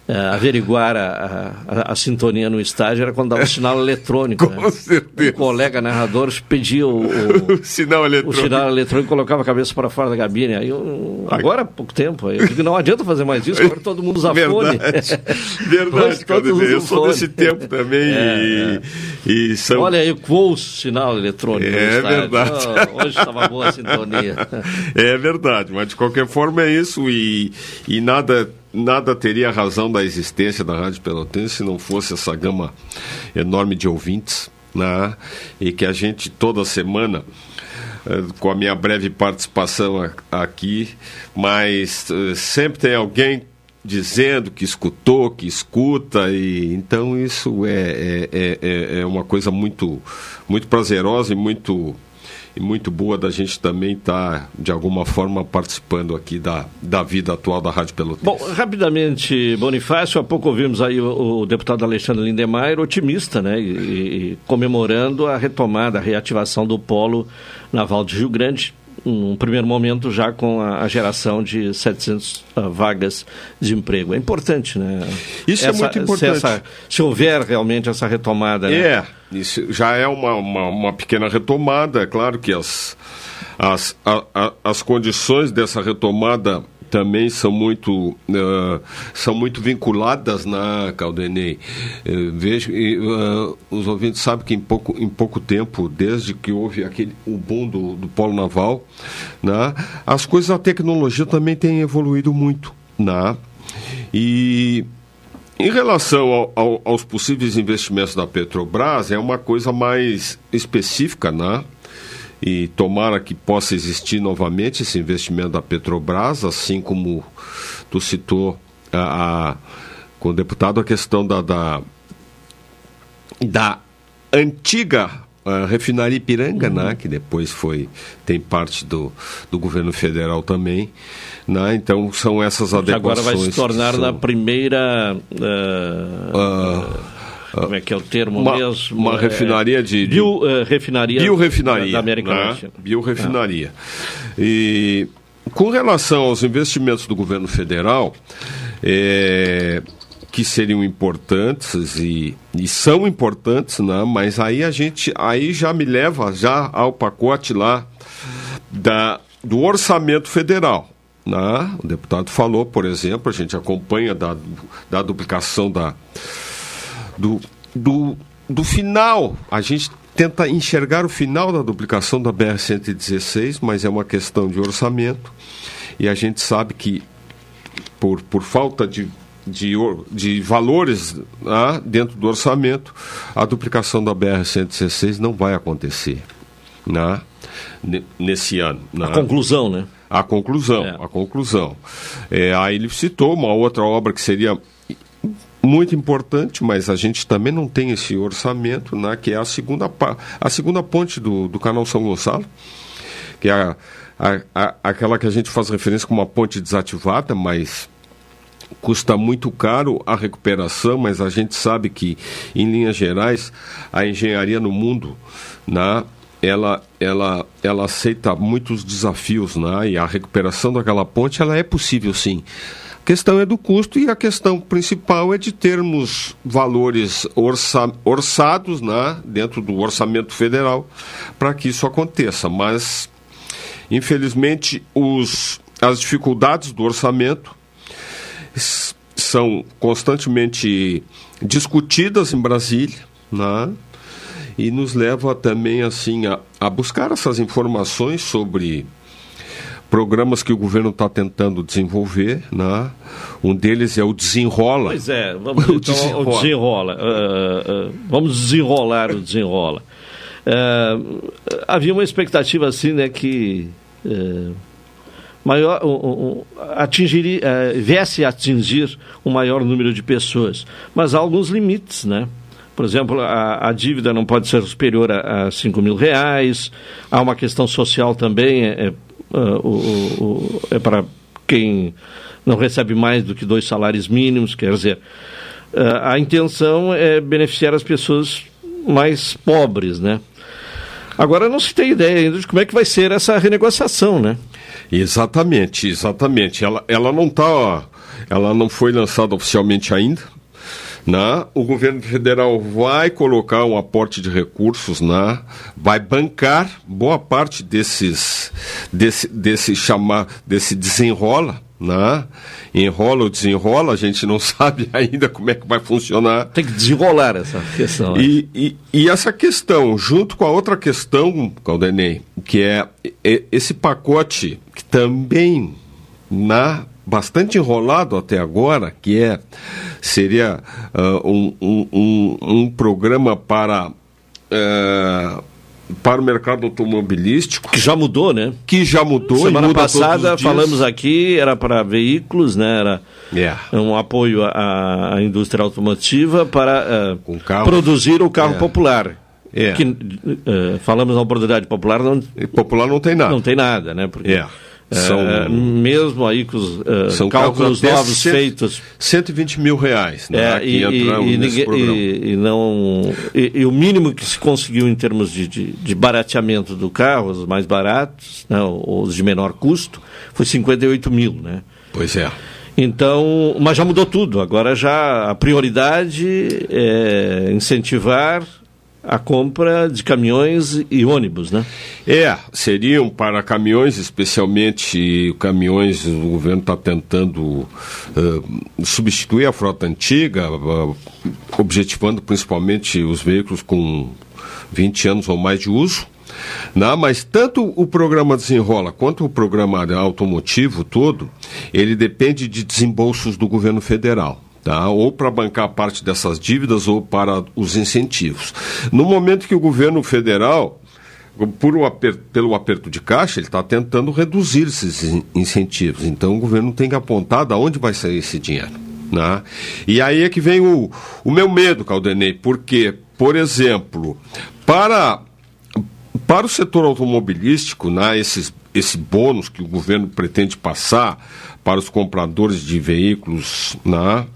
eh, averiguar a, a- a sintonia no estádio era quando dava o sinal eletrônico. Com né? certeza. Um colega narrador pedia o, o, sinal o eletrônico. sinal eletrônico e colocava a cabeça para fora da cabine. Aí eu, agora há pouco tempo, eu digo, não adianta fazer mais isso, agora todo mundo usa fone. Verdade, verdade. Eu sou fone. desse tempo também É, e, e são... Olha aí, qual o sinal eletrônico É verdade. Oh, hoje estava boa a sintonia. É verdade, mas de qualquer forma é isso e, e nada, nada teria razão da existência da Rádio Pelotense se não fosse essa gama enorme de ouvintes, né? E que a gente toda semana eh, com a minha breve participação aqui, mas eh, sempre tem alguém dizendo que escutou, que escuta, e então isso é, é, é- é, é uma coisa muito, muito prazerosa e muito, e muito boa da gente também estar, de alguma forma, participando aqui da, da vida atual da Rádio Pelotense. Bom, rapidamente, Bonifácio, há pouco ouvimos aí o, o deputado Alexandre Lindemeyer, otimista, né? E, e comemorando a retomada, a reativação do polo naval de Rio Grande, num primeiro momento já com a, a geração de 700 ah, vagas de emprego. É importante, né? Isso é muito importante. Se, essa- se houver realmente essa retomada, né? É, isso já é uma, uma, uma pequena retomada. É claro que as, as, a- a- as condições dessa retomada também são muito uh, são muito vinculadas na Caldenei. Uh, vejo uh, os ouvintes sabem que em pouco em pouco tempo, desde que houve aquele o boom do, do polo naval, né, as coisas a tecnologia também tem evoluído muito, né? E em relação ao, ao, aos possíveis investimentos da Petrobras, é uma coisa mais específica, né? E tomara que possa existir novamente esse investimento da Petrobras, assim como tu citou a, a com o deputado a questão da, da, da antiga uh, refinaria Ipiranga, uhum. né, que depois foi tem parte do, do governo federal também. Né? Então são essas adequações. agora vai se tornar são... na primeira. Uh, uh, como é que é o termo uma, mesmo? Uma é, refinaria de. Bio, uh, refinaria. Biorefinaria. Da América né? Latina. Biorefinaria. Ah. E com relação aos investimentos do governo federal, é, que seriam importantes e, e são importantes, né? mas aí a gente aí já me leva já ao pacote lá da, do orçamento federal. Né? O deputado falou, por exemplo, a gente acompanha da, da duplicação da, do, do, do final. A gente tenta enxergar o final da duplicação da BR-116, mas é uma questão de orçamento. E a gente sabe que, por, por falta de, de, de valores né, dentro do orçamento, a duplicação da BR-116 não vai acontecer né, nesse ano. Né? A conclusão, né? A conclusão, é. a conclusão. É, aí ele citou uma outra obra que seria muito importante, mas a gente também não tem esse orçamento, né, que é a segunda, a segunda ponte do, do canal São Gonçalo, que é a, a, a, aquela que a gente faz referência como uma ponte desativada, mas custa muito caro a recuperação, mas a gente sabe que, em linhas gerais, a engenharia no mundo, né, ela, ela, ela aceita muitos desafios, né? E a recuperação daquela ponte, ela é possível, sim. Questão é do custo e a questão principal é de termos valores orça, orçados, né? Dentro do orçamento federal para que isso aconteça. Mas, infelizmente, os, as dificuldades do orçamento são constantemente discutidas em Brasília, né? e nos leva também assim a, a buscar essas informações sobre programas que o governo está tentando desenvolver, né? Um deles é o Desenrola. Pois é, vamos o então, desenrola. O desenrola. Uh, uh, vamos desenrolar o Desenrola. Uh, havia uma expectativa assim, né, que maior, um, um, atingiria, viesse a atingir um maior número de pessoas, mas há alguns limites, né? Por exemplo, a, a dívida não pode ser superior a, a 5 mil reais. Há uma questão social também, é, é, uh, o, o, é para quem não recebe mais do que dois salários mínimos, quer dizer, uh, a intenção é beneficiar as pessoas mais pobres, né? Agora não se tem ideia ainda de como é que vai ser essa renegociação, né? Exatamente, exatamente. Ela, ela não está, ela não foi lançada oficialmente ainda, né? O governo federal vai colocar um aporte de recursos, né? vai bancar boa parte desses, desse, desse chamar, desse desenrola, né? Enrola ou desenrola, a gente não sabe ainda como é que vai funcionar. Tem que desenrolar essa questão. Né? E, e, e, essa questão, junto com a outra questão, Caldenei, que é, é esse pacote que também na bastante enrolado até agora, que é seria uh, um, um, um, um, programa para uh, para o mercado automobilístico que já mudou, né? Que já mudou. Semana passada falamos aqui era para veículos, né? Era yeah. um apoio à, à indústria automotiva para uh, carro, produzir o carro yeah. popular. Yeah. Que, uh, falamos na oportunidade popular não. popular não tem nada. Não tem nada, né? Porque yeah. São, é, mesmo aí com os uh, são cálculos novos cento, feitos. 120 mil reais, né? É, e, e, e, e, não, e, o mínimo que se conseguiu em termos de, de, de barateamento do carro, os mais baratos, né, os de menor custo, foi 58 mil, né? Pois é. Então, mas já mudou tudo. Agora já a prioridade é incentivar a compra de caminhões e ônibus, né? É, seriam para caminhões, especialmente caminhões, o governo está tentando uh, substituir a frota antiga, uh, objetivando principalmente os veículos com 20 anos ou mais de uso. Não, né? mas tanto o programa Desenrola quanto o programa automotivo todo, ele depende de desembolsos do governo federal. Tá? ou para bancar parte dessas dívidas ou para os incentivos. No momento que o governo federal, por pelo aperto de caixa, ele está tentando reduzir esses incentivos. Então o governo tem que apontar de onde vai sair esse dinheiro. Né? E aí é que vem o, o meu medo, Caldenei, porque, por exemplo, para para o setor automobilístico, né, esses, esse bônus que o governo pretende passar para os compradores de veículos né,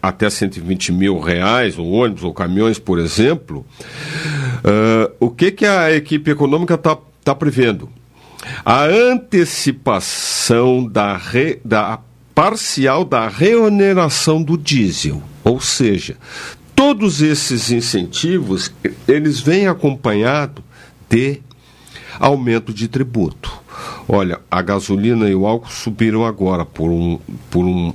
até 120 mil reais, ou ônibus ou caminhões, por exemplo, uh, o que, que a equipe econômica está tá prevendo? A antecipação da, re, da parcial da reoneração do diesel, ou seja, todos esses incentivos eles vêm acompanhados de aumento de tributo. Olha, a gasolina e o álcool subiram agora por um, por um,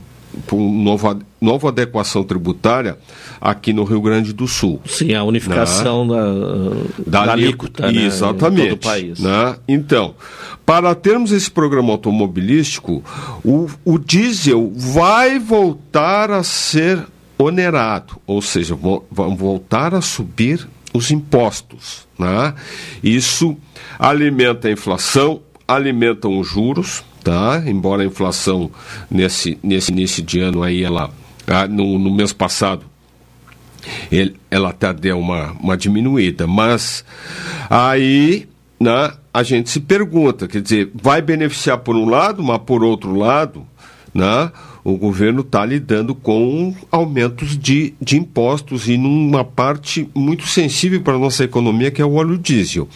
por nova, nova adequação tributária aqui no Rio Grande do Sul. Sim, a unificação né? da, da, da alíquota né, exatamente, em todo o país. Né? Então, para termos esse programa automobilístico, o, o diesel vai voltar a ser onerado, ou seja, vão voltar a subir os impostos. Né? Isso alimenta a inflação, alimentam os juros, tá? Embora a inflação nesse, nesse início de ano aí, ela, ah, no, no mês passado, ele, ela até deu uma, uma diminuída, mas aí né, a gente se pergunta, quer dizer, vai beneficiar por um lado, mas por outro lado, né, o governo está lidando com aumentos de, de impostos e numa parte muito sensível para a nossa economia, que é o óleo diesel.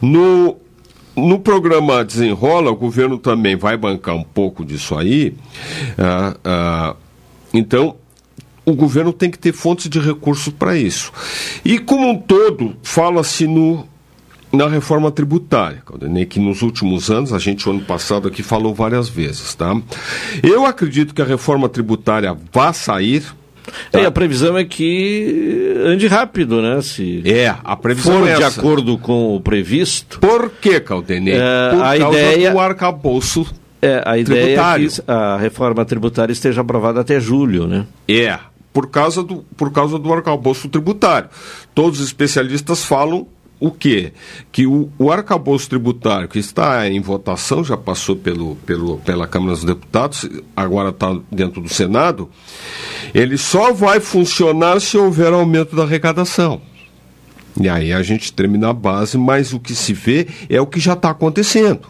No, no programa Desenrola, o governo também vai bancar um pouco disso aí. Ah, ah, então, o governo tem que ter fontes de recursos para isso. E, como um todo, fala-se no na reforma tributária, que nos últimos anos, a gente, ano passado aqui, falou várias vezes, tá? Eu acredito que a reforma tributária vá sair, Tá. É, a previsão é que ande rápido, né? Se é, a previsão for é de acordo com o previsto. Por que, Caldenei? É, Por a causa ideia, do arcabouço é, a ideia tributário. é que a reforma tributária esteja aprovada até julho, né? É, por causa do, por causa do arcabouço tributário. Todos os especialistas falam o quê? Que o, o arcabouço tributário que está em votação, já passou pelo, pelo, pela Câmara dos Deputados, agora está dentro do Senado, ele só vai funcionar se houver aumento da arrecadação. E aí a gente termina a base, mas o que se vê é o que já está acontecendo.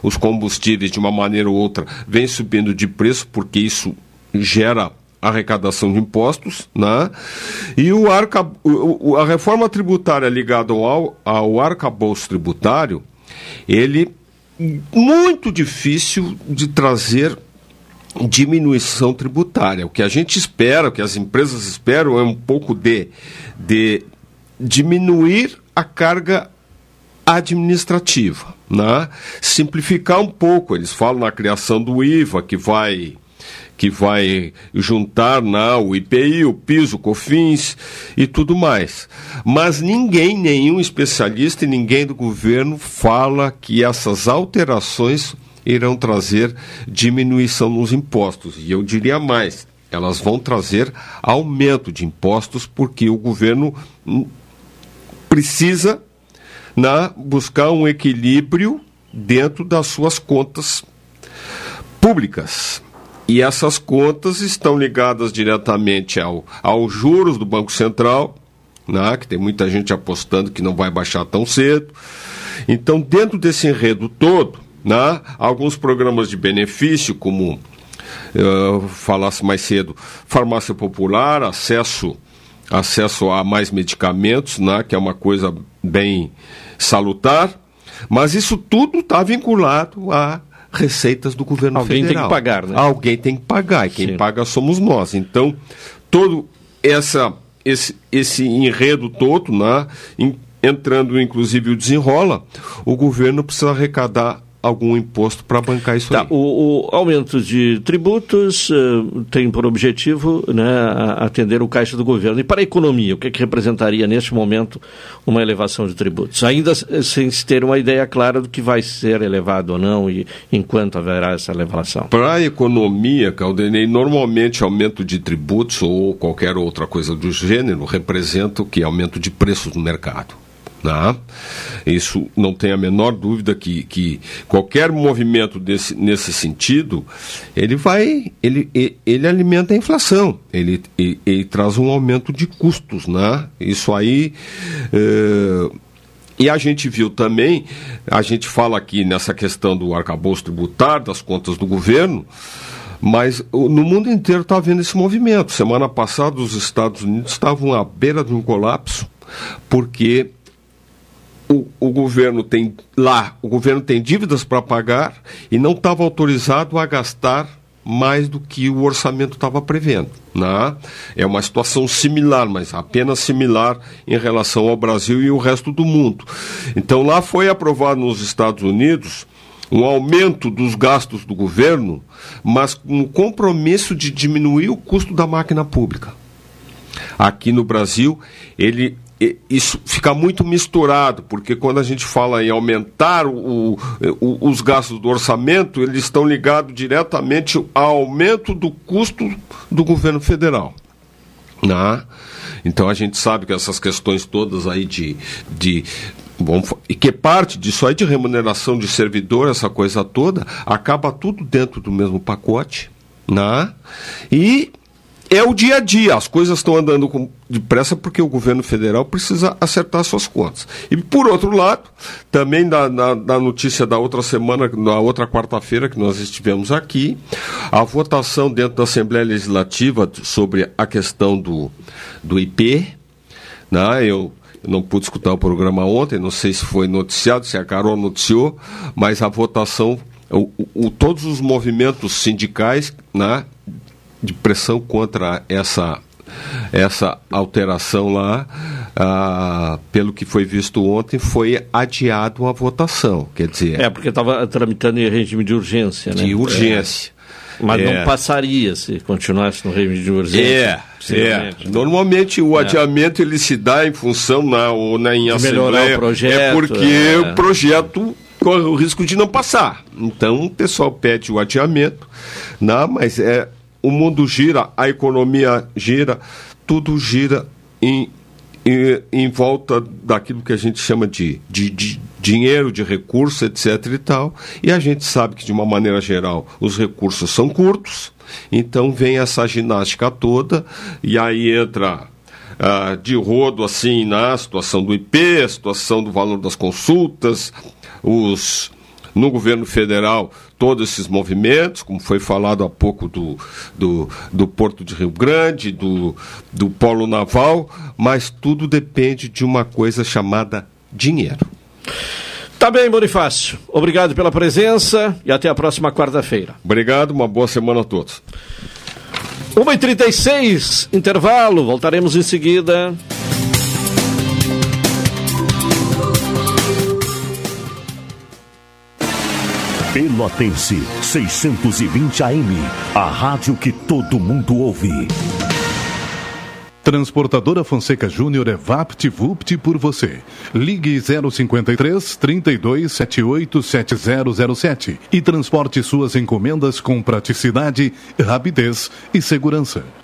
Os combustíveis, de uma maneira ou outra, vêm subindo de preço, porque isso gera arrecadação de impostos, né? E o arca, o, a reforma tributária ligada ao, ao arcabouço tributário, ele muito difícil de trazer diminuição tributária. O que a gente espera, o que as empresas esperam é um pouco de, de diminuir a carga administrativa, né? simplificar um pouco. Eles falam na criação do IVA, que vai que vai juntar na o IPI, o PIS, o COFINS e tudo mais. Mas ninguém, nenhum especialista e ninguém do governo fala que essas alterações irão trazer diminuição nos impostos. E eu diria mais, elas vão trazer aumento de impostos porque o governo precisa na, buscar um equilíbrio dentro das suas contas públicas. E essas contas estão ligadas diretamente ao, aos juros do Banco Central, né, que tem muita gente apostando que não vai baixar tão cedo. Então, dentro desse enredo todo, né, alguns programas de benefício, como eu falasse mais cedo, farmácia popular, acesso, acesso a mais medicamentos, né, que é uma coisa bem salutar, mas isso tudo está vinculado a receitas do governo Alguém federal. Alguém tem que pagar, né? Alguém tem que pagar, e quem Sim. paga somos nós. Então, todo essa esse, esse enredo todo, né, entrando inclusive o desenrola, o governo precisa arrecadar algum imposto para bancar isso tá, aí. O, o, aumento de tributos uh, tem por objetivo né, atender o caixa do governo. E para a economia, o que, é que representaria neste momento uma elevação de tributos? Ainda sem se ter uma ideia clara do que vai ser elevado ou não e enquanto haverá essa elevação. Para a economia, Caldenei, normalmente aumento de tributos ou qualquer outra coisa do gênero representa o que? Aumento de preços no mercado. Né? Isso não tem a menor dúvida que, que qualquer movimento desse, nesse sentido, ele vai, ele, ele alimenta a inflação, ele, ele, ele traz um aumento de custos. Né? Isso aí. É, e a gente viu também, a gente fala aqui nessa questão do arcabouço tributário, das contas do governo, mas no mundo inteiro está havendo esse movimento. Semana passada, os Estados Unidos estavam à beira de um colapso, porque o, o, governo tem lá, o governo tem dívidas para pagar e não estava autorizado a gastar mais do que o orçamento estava prevendo. Né? É uma situação similar, mas apenas similar em relação ao Brasil e o resto do mundo. Então lá foi aprovado nos Estados Unidos um aumento dos gastos do governo, mas com o compromisso de diminuir o custo da máquina pública. Aqui no Brasil, ele isso fica muito misturado, porque quando a gente fala em aumentar o, o, os gastos do orçamento, eles estão ligados diretamente ao aumento do custo do governo federal. Né? Então a gente sabe que essas questões todas aí de, de Bom, e que parte disso aí de remuneração de servidor, essa coisa toda, acaba tudo dentro do mesmo pacote, né? E é o dia a dia. As coisas estão andando com, depressa porque o governo federal precisa acertar suas contas. E, por outro lado, também da, na, na notícia da outra semana, na outra quarta-feira que nós estivemos aqui, a votação dentro da Assembleia Legislativa sobre a questão do, do IP. Né? Eu não pude escutar o programa ontem, não sei se foi noticiado, se a Carol noticiou, mas a votação, o, o, todos os movimentos sindicais né, de pressão contra essa essa alteração lá, ah, pelo que foi visto ontem, foi adiado a votação. Quer dizer. É, porque estava tramitando em regime de urgência, né? De urgência. É. Mas é. não passaria se continuasse no regime de urgência. É, é. Normalmente o é. adiamento ele se dá em função na, ou na em de assembleia. O projeto, é porque é. o projeto corre o risco de não passar. Então o pessoal pede o adiamento, não, né? mas é o mundo gira, a economia gira, tudo gira em, em, em volta daquilo que a gente chama de, de, de dinheiro, de recursos, etc. e tal. E a gente sabe que, de uma maneira geral, os recursos são curtos, então vem essa ginástica toda, e aí entra Uh, de rodo assim na situação do IP, a situação do valor das consultas, os no governo federal todos esses movimentos, como foi falado há pouco do, do, do Porto de Rio Grande, do, do Polo Naval, mas tudo depende de uma coisa chamada dinheiro. Tá bem, Bonifácio. Obrigado pela presença e até a próxima quarta-feira. Obrigado, uma boa semana a todos. 1h36, intervalo, voltaremos em seguida. Pelotense 620 AM, a rádio que todo mundo ouve. Transportadora Fonseca Júnior é VaptVupt por você. Ligue 053 3278 7007 e transporte suas encomendas com praticidade, rapidez e segurança.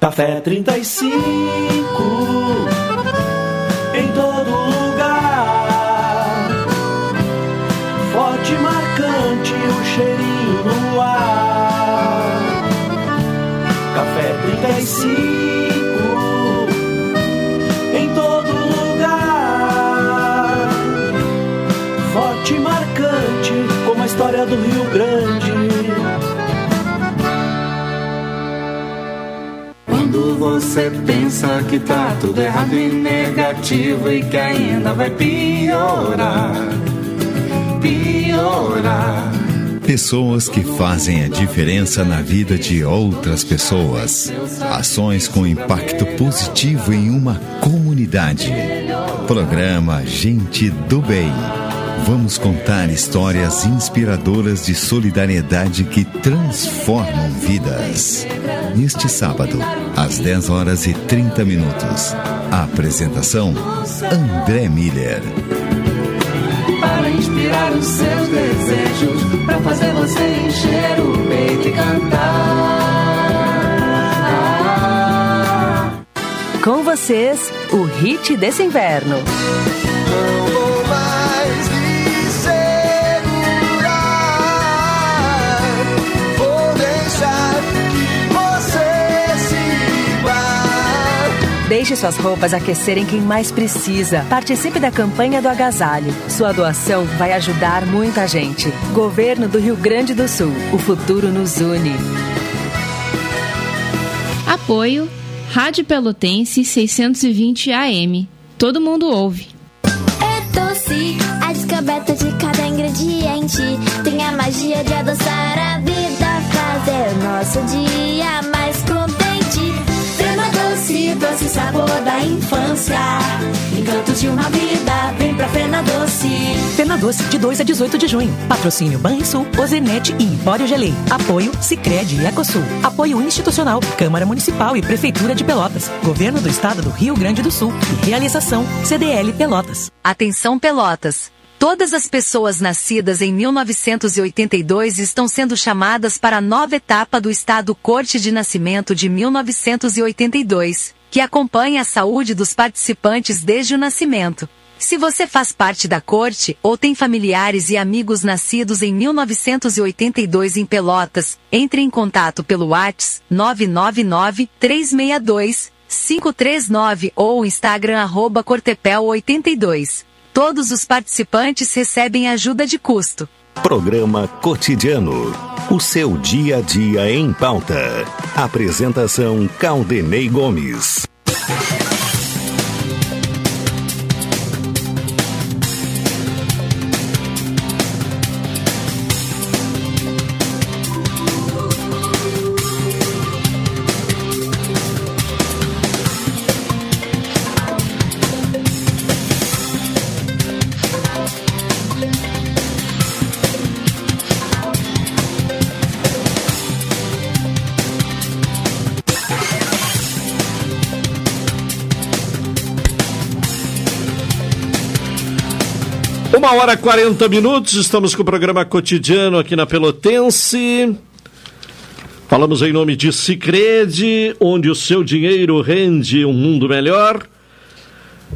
Café 35 em todo lugar. Forte, marcante, o cheirinho no ar. Café 35 você pensa que tá tudo errado e negativo e que ainda vai piorar, piorar. Pessoas que fazem a diferença na vida de outras pessoas. Ações com impacto positivo em uma comunidade. Programa Gente do Bem. Vamos contar histórias inspiradoras de solidariedade que transformam vidas. Neste sábado, às 10 horas e 30 minutos. A apresentação: André Miller. Para inspirar os seus desejos, para fazer você encher o peito e cantar. Com vocês, o hit desse inverno. Deixe suas roupas aquecerem quem mais precisa. Participe da campanha do agasalho. Sua doação vai ajudar muita gente. Governo do Rio Grande do Sul. O futuro nos une. Apoio Rádio Pelotense 620 AM. Todo mundo ouve. É doce, a descoberta de cada ingrediente. Tem a magia de adoçar a vida, fazer nosso dia mais contente. Crema doce, sabor da infância. Encantos de uma vida, vem pra Fena Doce. Fena Doce, de 2 a 18 de junho. Patrocínio Banrisul, Ozernet e Empório Gelei. Apoio Sicredi e Ecosul. Apoio institucional, Câmara Municipal e Prefeitura de Pelotas. Governo do Estado do Rio Grande do Sul. E realização CDL Pelotas. Atenção Pelotas. Todas as pessoas nascidas em 1982 estão sendo chamadas para a nova etapa do Estado Corte de Nascimento de 1982, que acompanha a saúde dos participantes desde o nascimento. Se você faz parte da corte ou tem familiares e amigos nascidos em 1982 em Pelotas, entre em contato pelo WhatsApp 999 362 539 ou Instagram arroba Cortepel82. Todos os participantes recebem ajuda de custo. Programa Cotidiano. O seu dia a dia em pauta. Apresentação Caldenei Gomes. Hora e 40 minutos, estamos com o programa cotidiano aqui na Pelotense. Falamos em nome de Cicrede, onde o seu dinheiro rende um mundo melhor.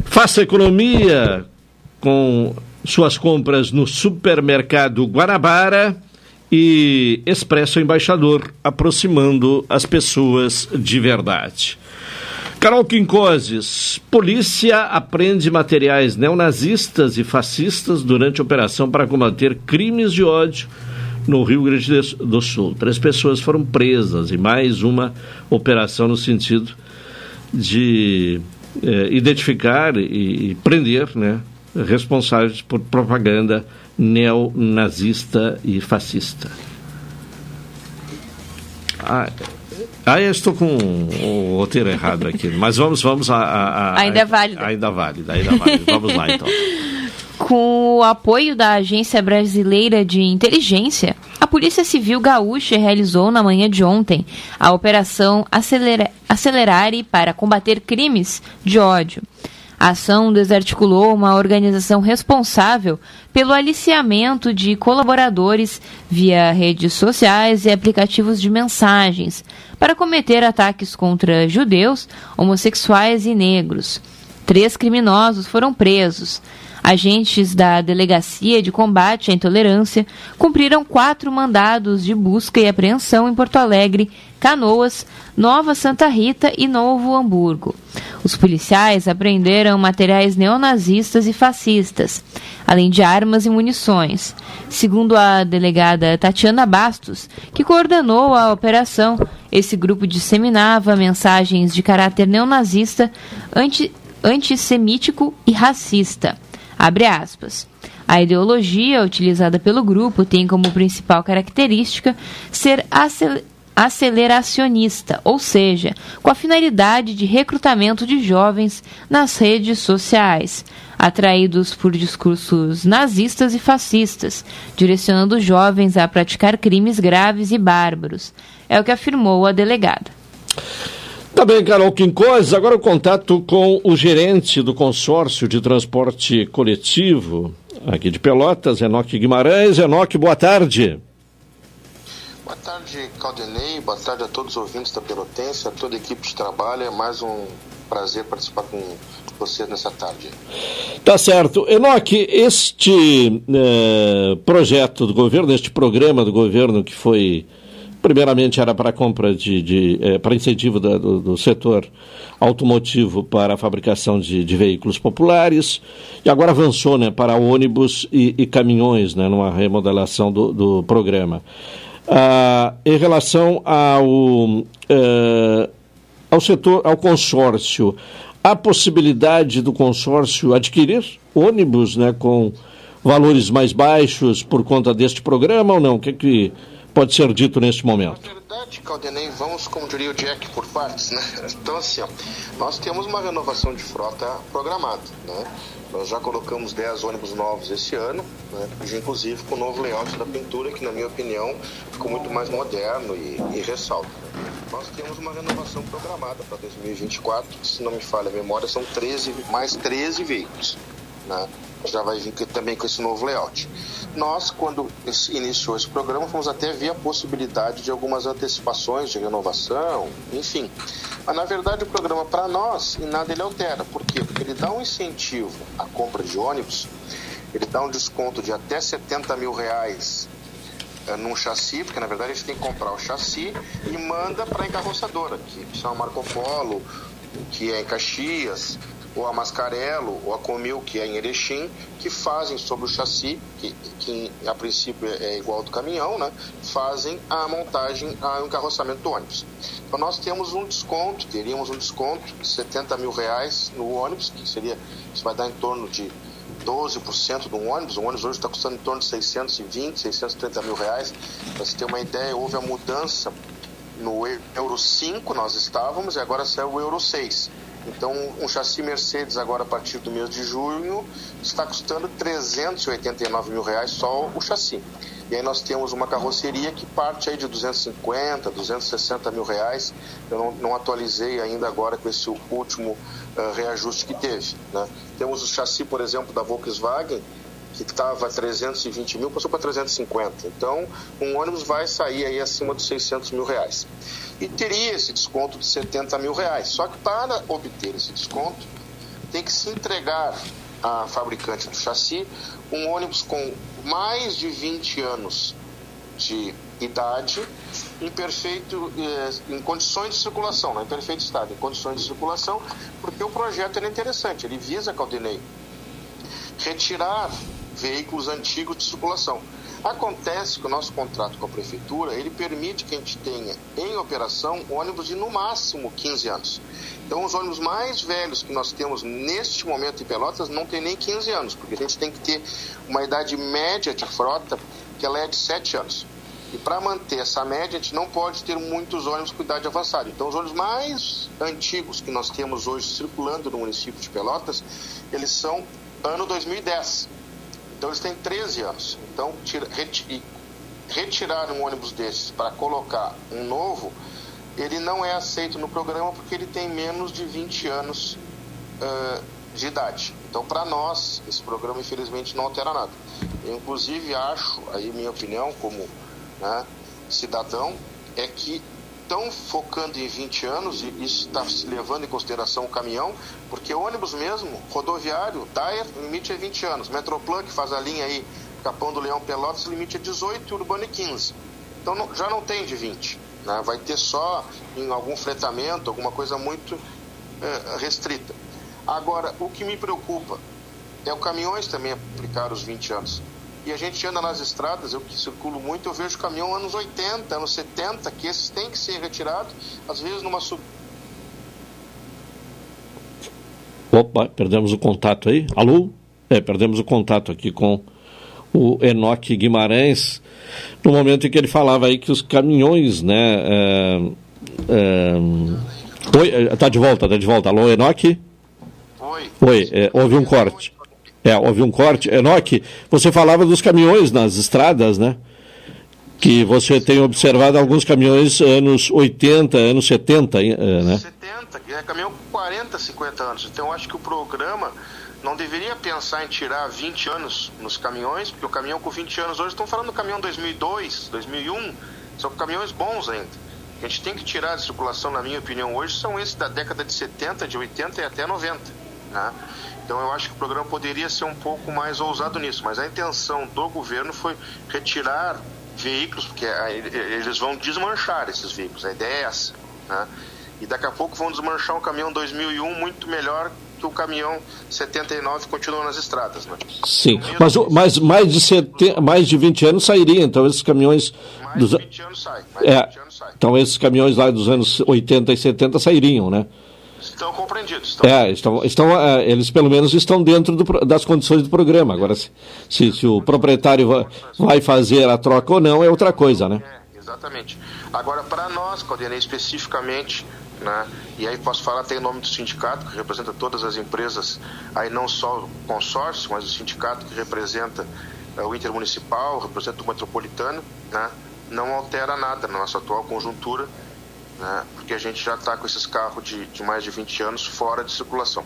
Faça economia com suas compras no supermercado Guanabara e Expresso Embaixador, aproximando as pessoas de verdade. Carol Quincoses, polícia apreende materiais neonazistas e fascistas durante operação para combater crimes de ódio no Rio Grande do Sul. Três pessoas foram presas e mais uma operação no sentido de eh, identificar e, e prender né, responsáveis por propaganda neonazista e fascista. Ah, ah, eu estou com o roteiro errado aqui, mas vamos, vamos a, a, a ainda é válido. Ainda válido, ainda válido. Vamos lá então. Com o apoio da Agência Brasileira de Inteligência, a Polícia Civil Gaúcha realizou na manhã de ontem a Operação Acelera Acelerare para combater crimes de ódio. A ação desarticulou uma organização responsável pelo aliciamento de colaboradores via redes sociais e aplicativos de mensagens para cometer ataques contra judeus, homossexuais e negros. Três criminosos foram presos. Agentes da Delegacia de Combate à Intolerância cumpriram quatro mandados de busca e apreensão em Porto Alegre, Canoas, Nova Santa Rita e Novo Hamburgo. Os policiais apreenderam materiais neonazistas e fascistas, além de armas e munições. Segundo a delegada Tatiana Bastos, que coordenou a operação, esse grupo disseminava mensagens de caráter neonazista, anti, antissemítico e racista. Abre aspas. A ideologia utilizada pelo grupo tem como principal característica ser aceleracionista, ou seja, com a finalidade de recrutamento de jovens nas redes sociais, atraídos por discursos nazistas e fascistas, direcionando jovens a praticar crimes graves e bárbaros. É o que afirmou a delegada. Tá bem, Carol Quincós. Agora o contato com o gerente do consórcio de transporte coletivo aqui de Pelotas, Enoque Guimarães. Enoque, boa tarde. Boa tarde, Caldenei. Boa tarde a todos os ouvintes da Pelotense, a toda a equipe de trabalho. É mais um prazer participar com você nessa tarde. Tá certo. Enoque, este eh, projeto do governo, este programa do governo que foi primeiramente era para a compra de, de eh, para incentivo da, do, do, setor automotivo para a fabricação de, de, veículos populares e agora avançou né, para ônibus e, e caminhões, né, numa remodelação do, do programa. Ah, em relação ao, eh, ao setor, ao consórcio, há possibilidade do consórcio adquirir ônibus né, com valores mais baixos por conta deste programa ou não? O que, é que pode ser dito neste momento? Na verdade, Caldenei, vamos, como diria o Jack, por partes, né? Então, assim, ó, nós temos uma renovação de frota programada, né? Nós já colocamos 10 ônibus novos esse ano, né, inclusive com o novo layout da pintura, que na minha opinião ficou muito mais moderno e, e ressalta. Nós temos uma renovação programada para 2024, se não me falha a memória, são 13, mais 13 veículos. Né? Já vai vir também com esse novo layout. Nós, quando iniciou esse programa, fomos até ver a possibilidade de algumas antecipações de renovação, enfim. Mas na verdade o programa para nós em nada ele altera. Por quê? Porque ele dá um incentivo à compra de ônibus, ele dá um desconto de até 70 mil reais é, num chassi, porque na verdade a gente tem que comprar o chassi e manda para a encarroçadora, que são a Marco Polo, que é em Caxias, ou a Mascarello, ou a Comil, que é em Erechim, que fazem sobre o chassi, que, que a princípio é igual ao do caminhão, né, fazem a montagem, o encarroçamento do ônibus. Então nós temos um desconto, teríamos um desconto de 70 mil reais no ônibus, que seria, isso vai dar em torno de 12% do ônibus. O ônibus hoje está custando em torno de 620, 630 mil reais. Para você ter uma ideia, houve a mudança no Euro 5, nós estávamos, e agora saiu o Euro 6. Então, um chassi Mercedes agora a partir do mês de junho está custando 389 mil reais só o chassi. E aí nós temos uma carroceria que parte aí de 250, 260 mil reais. Eu não, não atualizei ainda agora com esse último uh, reajuste que teve. Né? Temos o chassi, por exemplo, da Volkswagen, que estava 320 mil, passou para 350. Então, um ônibus vai sair aí acima dos 600 mil reais e teria esse desconto de 70 mil reais. Só que para obter esse desconto, tem que se entregar à fabricante do chassi um ônibus com mais de 20 anos de idade em perfeito eh, em condições de circulação, não em perfeito estado, em condições de circulação, porque o projeto é interessante, ele visa, Caldenei, retirar veículos antigos de circulação. Acontece que o nosso contrato com a prefeitura, ele permite que a gente tenha em operação ônibus de no máximo 15 anos. Então os ônibus mais velhos que nós temos neste momento em Pelotas não tem nem 15 anos, porque a gente tem que ter uma idade média de frota que ela é de 7 anos. E para manter essa média, a gente não pode ter muitos ônibus com idade avançada. Então, os ônibus mais antigos que nós temos hoje circulando no município de Pelotas, eles são ano 2010. Então eles têm 13 anos. Então tira, reti, retirar um ônibus desses para colocar um novo, ele não é aceito no programa porque ele tem menos de 20 anos uh, de idade. Então para nós esse programa infelizmente não altera nada. Eu inclusive acho, aí minha opinião como né, cidadão, é que estão focando em 20 anos, e isso está se levando em consideração o caminhão, porque ônibus mesmo, rodoviário, Daer, o limite é 20 anos. Metroplan, que faz a linha aí, Capão do Leão Pelotas, limite é 18 e Urbano é 15. Então não, já não tem de 20. Né? Vai ter só em algum fretamento, alguma coisa muito uh, restrita. Agora, o que me preocupa é o caminhões também aplicar os 20 anos. E a gente anda nas estradas, eu que circulo muito, eu vejo caminhão anos 80, anos 70, que esses têm que ser retirados, às vezes numa sub... Opa, perdemos o contato aí. Alô? É, perdemos o contato aqui com o Enoque Guimarães, no momento em que ele falava aí que os caminhões, né? É, é... Oi, tá de volta, tá de volta. Alô, Enoque? Oi. Oi, é, houve um corte. É, houve um corte. Enoque, você falava dos caminhões nas estradas, né? Que você tem observado alguns caminhões anos 80, anos 70, eh, né? 70, que é caminhão com 40, 50 anos. Então eu acho que o programa não deveria pensar em tirar 20 anos nos caminhões, porque o caminhão com 20 anos hoje estão falando do caminhão 2002, 2001, são caminhões bons ainda. A gente tem que tirar de circulação, na minha opinião, hoje são esses da década de 70, de 80 e até 90. Né? Então eu acho que o programa poderia ser um pouco mais ousado nisso, mas a intenção do governo foi retirar veículos, porque eles vão desmanchar esses veículos, a ideia é essa. Né? E daqui a pouco vão desmanchar um caminhão 2001 muito melhor que o caminhão 79 continua nas estradas. Né? Sim, mas, mas mais, de sete, mais de 20 anos sairia, então esses caminhões... Mais dos... de 20 anos sai, mais é, de 20 anos sai. Então esses caminhões lá dos anos 80 e 70 sairiam, né? Estão compreendidos. Estão é, estão, estão, uh, eles pelo menos estão dentro do, das condições do programa. Agora, se, se, se o proprietário vai, vai, fazer a troca ou não, é outra coisa, né? É, exatamente. Agora, para nós, Caldenei, especificamente, né, e aí posso falar até em nome do sindicato, que representa todas as empresas, aí não só o consórcio, mas o sindicato que representa uh, o intermunicipal, representa o metropolitano, né, não altera nada na nossa atual conjuntura né? porque a gente já está com esses carros de, de, mais de 20 anos fora de circulação.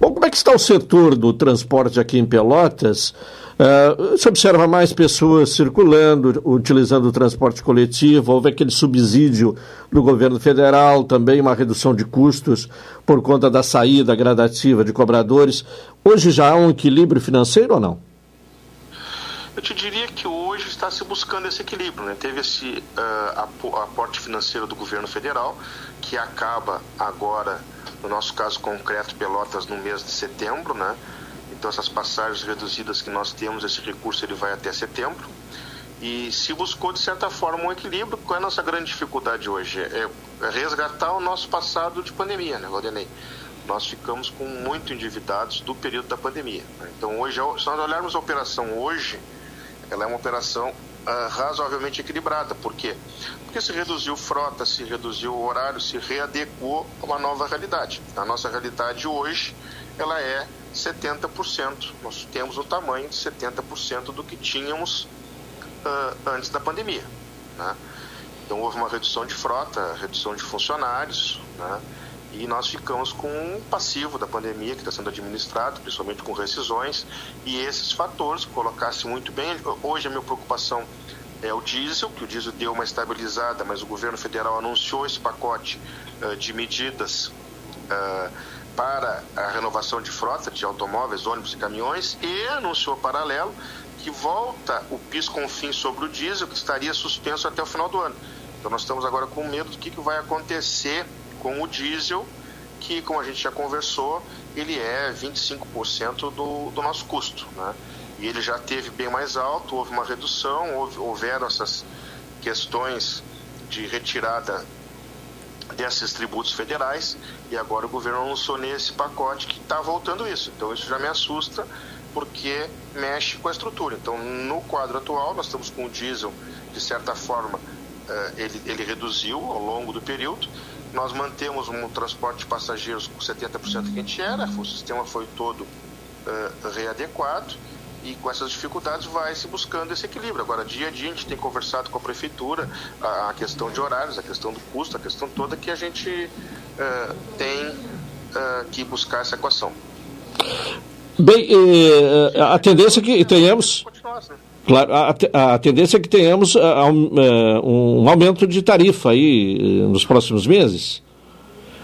Bom, como é que está o setor do transporte aqui em Pelotas? Uh, você observa mais pessoas circulando, utilizando o transporte coletivo, houve aquele subsídio do governo federal, também uma redução de custos por conta da saída gradativa de cobradores. Hoje já há um equilíbrio financeiro ou não? Eu te diria que hoje está se buscando esse equilíbrio. Né? Teve esse uh, aporte financeiro do governo federal, que acaba agora, no nosso caso concreto, Pelotas, no mês de setembro. Né? Então, essas passagens reduzidas que nós temos, esse recurso ele vai até setembro. E se buscou, de certa forma, um equilíbrio. Qual é a nossa grande dificuldade hoje? É resgatar o nosso passado de pandemia, né, Valdenei? Nós ficamos com muito endividados do período da pandemia. Né? Então, hoje, se nós olharmos a operação hoje, ela é uma operação uh, razoavelmente equilibrada. Por quê? Porque se reduziu frota, se reduziu o horário, se readequou a uma nova realidade. A nossa realidade hoje, ela é 70%. Nós temos o tamanho de 70% do que tínhamos uh, antes da pandemia. Né? Então houve uma redução de frota, redução de funcionários, né? E nós ficamos com um passivo da pandemia que está sendo administrado, principalmente com rescisões, e esses fatores, colocasse muito bem, hoje a minha preocupação é o diesel, que o diesel deu uma estabilizada, mas o governo federal anunciou esse pacote uh, de medidas uh, para a renovação de frota de automóveis, ônibus e caminhões, e anunciou paralelo que volta o PIS com fim sobre o diesel, que estaria suspenso até o final do ano. Então nós estamos agora com medo do que, que vai acontecer com o diesel, que, como a gente já conversou, ele é 25% do, do nosso custo. Né? E ele já teve bem mais alto, houve uma redução, houve, houveram essas questões de retirada desses tributos federais e agora o governo anunciou nesse pacote que está voltando isso. Então isso já me assusta porque mexe com a estrutura. Então no quadro atual nós estamos com o diesel de certa forma eh, ele, ele reduziu ao longo do período nós mantemos um transporte de passageiros com 70% que a gente era, o sistema foi todo uh, readequado e com essas dificuldades vai se buscando esse equilíbrio. Agora, dia a dia, a gente tem conversado com a prefeitura a, a questão de horários, a questão do custo, a questão toda que a gente uh, tem uh, que buscar essa equação. Bem, a tendência é que tenhamos. Assim. Claro, a, a, tendência é que tenhamos uh, um, um, aumento de tarifa aí uh, nos próximos meses.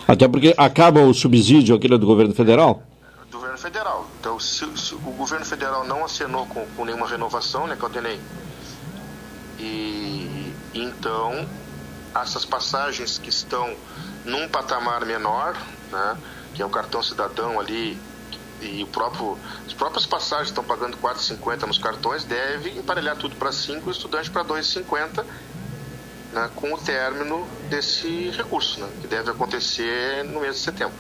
Até porque acaba o subsídio aquele do governo federal. Do governo federal. Então, se, se o governo federal não acenou com, com nenhuma renovação, né, Caldenei? E então, essas passagens que estão num patamar menor, né, que é o cartão cidadão ali e o próprio, as próprias passagens estão pagando 4,50 nos cartões, deve emparelhar tudo para 5 e o estudante para 2,50 né, com o término desse recurso, né, que deve acontecer no mês de setembro.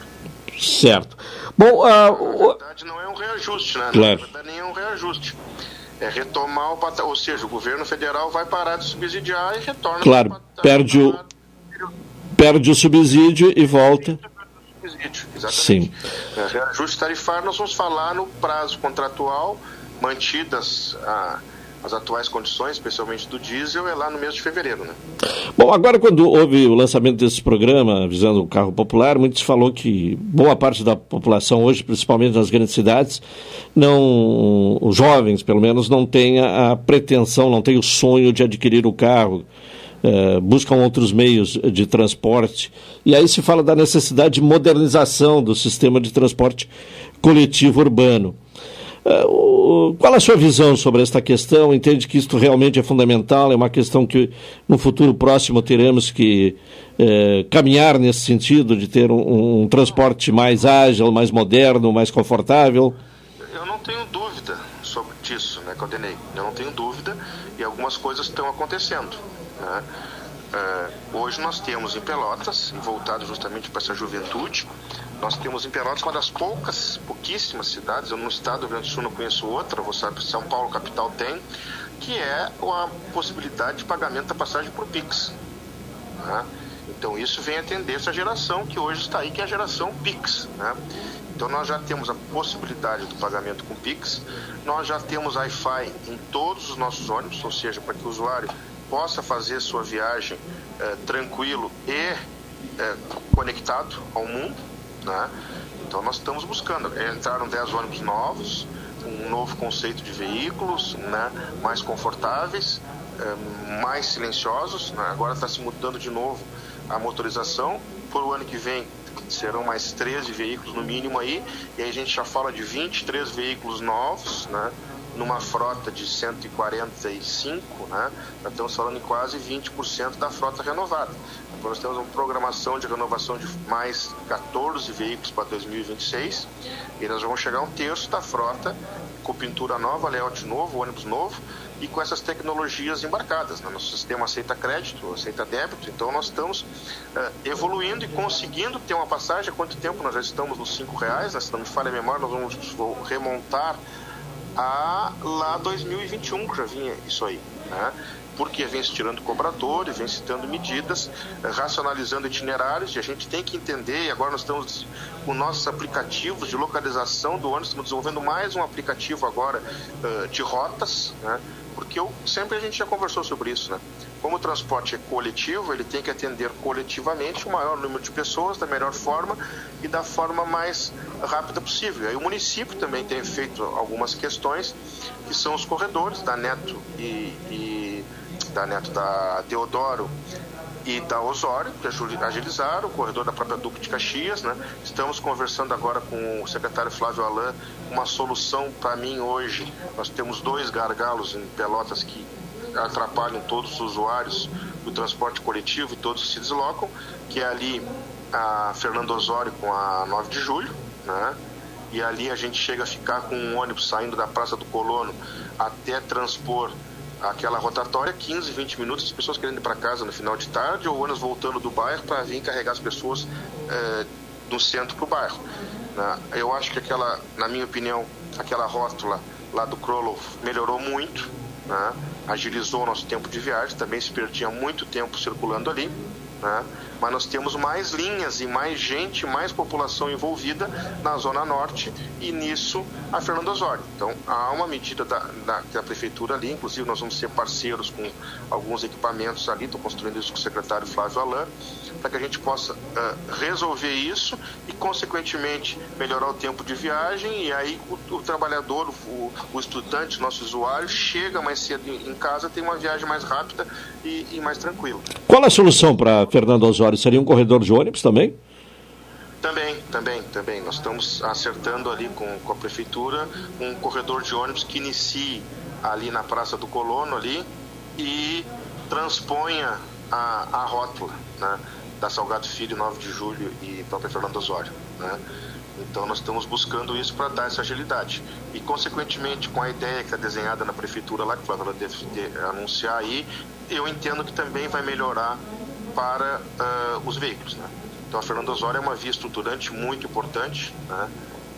Certo. Bom, uh, na verdade não é um reajuste, né? Claro. Na verdade nem é um reajuste. É retomar o patamar, ou seja, o governo federal vai parar de subsidiar e retorna claro, perde o, perde o subsídio e volta. Exatamente. Sim. É, reajuste tarifário nós vamos falar no prazo contratual, mantidas a, as atuais condições, especialmente do diesel, é lá no mês de fevereiro, né? Bom, agora quando houve o lançamento desse programa visando o carro popular, muitos falou que boa parte da população hoje, principalmente nas grandes cidades, não, os jovens pelo menos, não tem a, a pretensão, não tem o sonho de adquirir o carro, eh, buscam outros meios de transporte. E aí se fala da necessidade de modernização do sistema de transporte coletivo urbano. Eh, Qual a sua visão sobre esta questão? Entende que isto realmente é fundamental? É uma questão que no futuro próximo teremos que eh, caminhar nesse sentido de ter um, um transporte mais ágil, mais moderno, mais confortável? Eu não tenho dúvida né, Caldenei? Eu não tenho dúvida e algumas coisas estão acontecendo. Né? É, hoje nós temos em Pelotas, voltado justamente para essa juventude, nós temos em Pelotas uma das poucas, pouquíssimas cidades, eu no estado do Rio Grande do Sul não conheço outra, você sabe que São Paulo capital tem, que é a possibilidade de pagamento da passagem por Pix. né? Então isso vem atender essa geração que hoje está aí, que é a geração Pix. Né? Então nós já temos a possibilidade do pagamento com Pix, nós já temos Wi-Fi em todos os nossos ônibus, ou seja, para que o usuário possa fazer sua viagem eh, tranquilo e eh, conectado ao mundo. Né? Então nós estamos buscando. Entraram 10 ônibus novos, um novo conceito de veículos, né? mais confortáveis, eh, mais silenciosos. né? Agora está se mudando de novo a motorização. Por o ano que vem serão mais 13 veículos no mínimo aí, e aí a gente já fala de 23 veículos novos, né? numa frota de 145, né? Nós estamos falando em quase 20% da frota renovada. Então, nós temos uma programação de renovação de mais 14 veículos para 2026 e nós vamos chegar a um terço da frota com pintura nova, layout novo, ônibus novo e com essas tecnologias embarcadas. Né? Nosso sistema aceita crédito, aceita débito, então nós estamos eh, evoluindo e conseguindo ter uma passagem. Há quanto tempo nós já estamos nos cinco reais? Né? Se não me falha a memória, nós vamos remontar a lá 2021 que já vinha isso aí, né? Porque vem se tirando cobradores, vem se dando medidas, eh, racionalizando itinerários, e a gente tem que entender, e agora nós estamos com nossos aplicativos de localização do ônibus, estamos desenvolvendo mais um aplicativo agora eh, de rotas, né? Porque eu, sempre a gente já conversou sobre isso, né? Como o transporte é coletivo, ele tem que atender coletivamente o maior número de pessoas da melhor forma e da forma mais rápida possível. Aí o município também tem feito algumas questões que são os corredores da Neto e, e da Neto da Deodoro e da Osório, que agilizaram, o corredor da própria Duque de Caxias. Né? Estamos conversando agora com o secretário Flávio Alain, uma solução para mim hoje. Nós temos dois gargalos em Pelotas que atrapalham todos os usuários do transporte coletivo e todos se deslocam, que é ali a Fernando Osório com a 9 de julho, né? e ali a gente chega a ficar com um ônibus saindo da Praça do Colono até transpor aquela rotatória, 15, 20 minutos, as pessoas querendo ir para casa no final de tarde, ou ônibus voltando do bairro para vir carregar as pessoas eh, do centro para o bairro. né? Eu acho que aquela, na minha opinião, aquela rótula lá do Krolov melhorou muito, né? agilizou o nosso tempo de viagem, também se perdia muito tempo circulando ali. Né? Mas nós temos mais linhas e mais gente, mais população envolvida na Zona Norte e nisso a Fernando Osório. Então há uma medida da, da, da Prefeitura ali, inclusive nós vamos ser parceiros com alguns equipamentos ali, estou construindo isso com o secretário Flávio Alain, para que a gente possa ah, resolver isso e, consequentemente, melhorar o tempo de viagem e aí o, o trabalhador, o, o estudante, nosso usuário, chega mais cedo em, em casa, tem uma viagem mais rápida e, e mais tranquila. Qual a solução para Fernando Osório? Seria um corredor de ônibus também? Também, também, também. Nós estamos acertando ali com, com a prefeitura um corredor de ônibus que inicie ali na Praça do Colono ali e transponha a, a rótula né, da Salgado Filho, 9 de julho e própria Fernando Osório. Né? Então nós estamos buscando isso para dar essa agilidade. E consequentemente com a ideia que está desenhada na prefeitura lá, que o Flávio deve de anunciar aí, eu entendo que também vai melhorar para uh, os veículos. Né? Então a Fernando Osório é uma via estruturante muito importante né?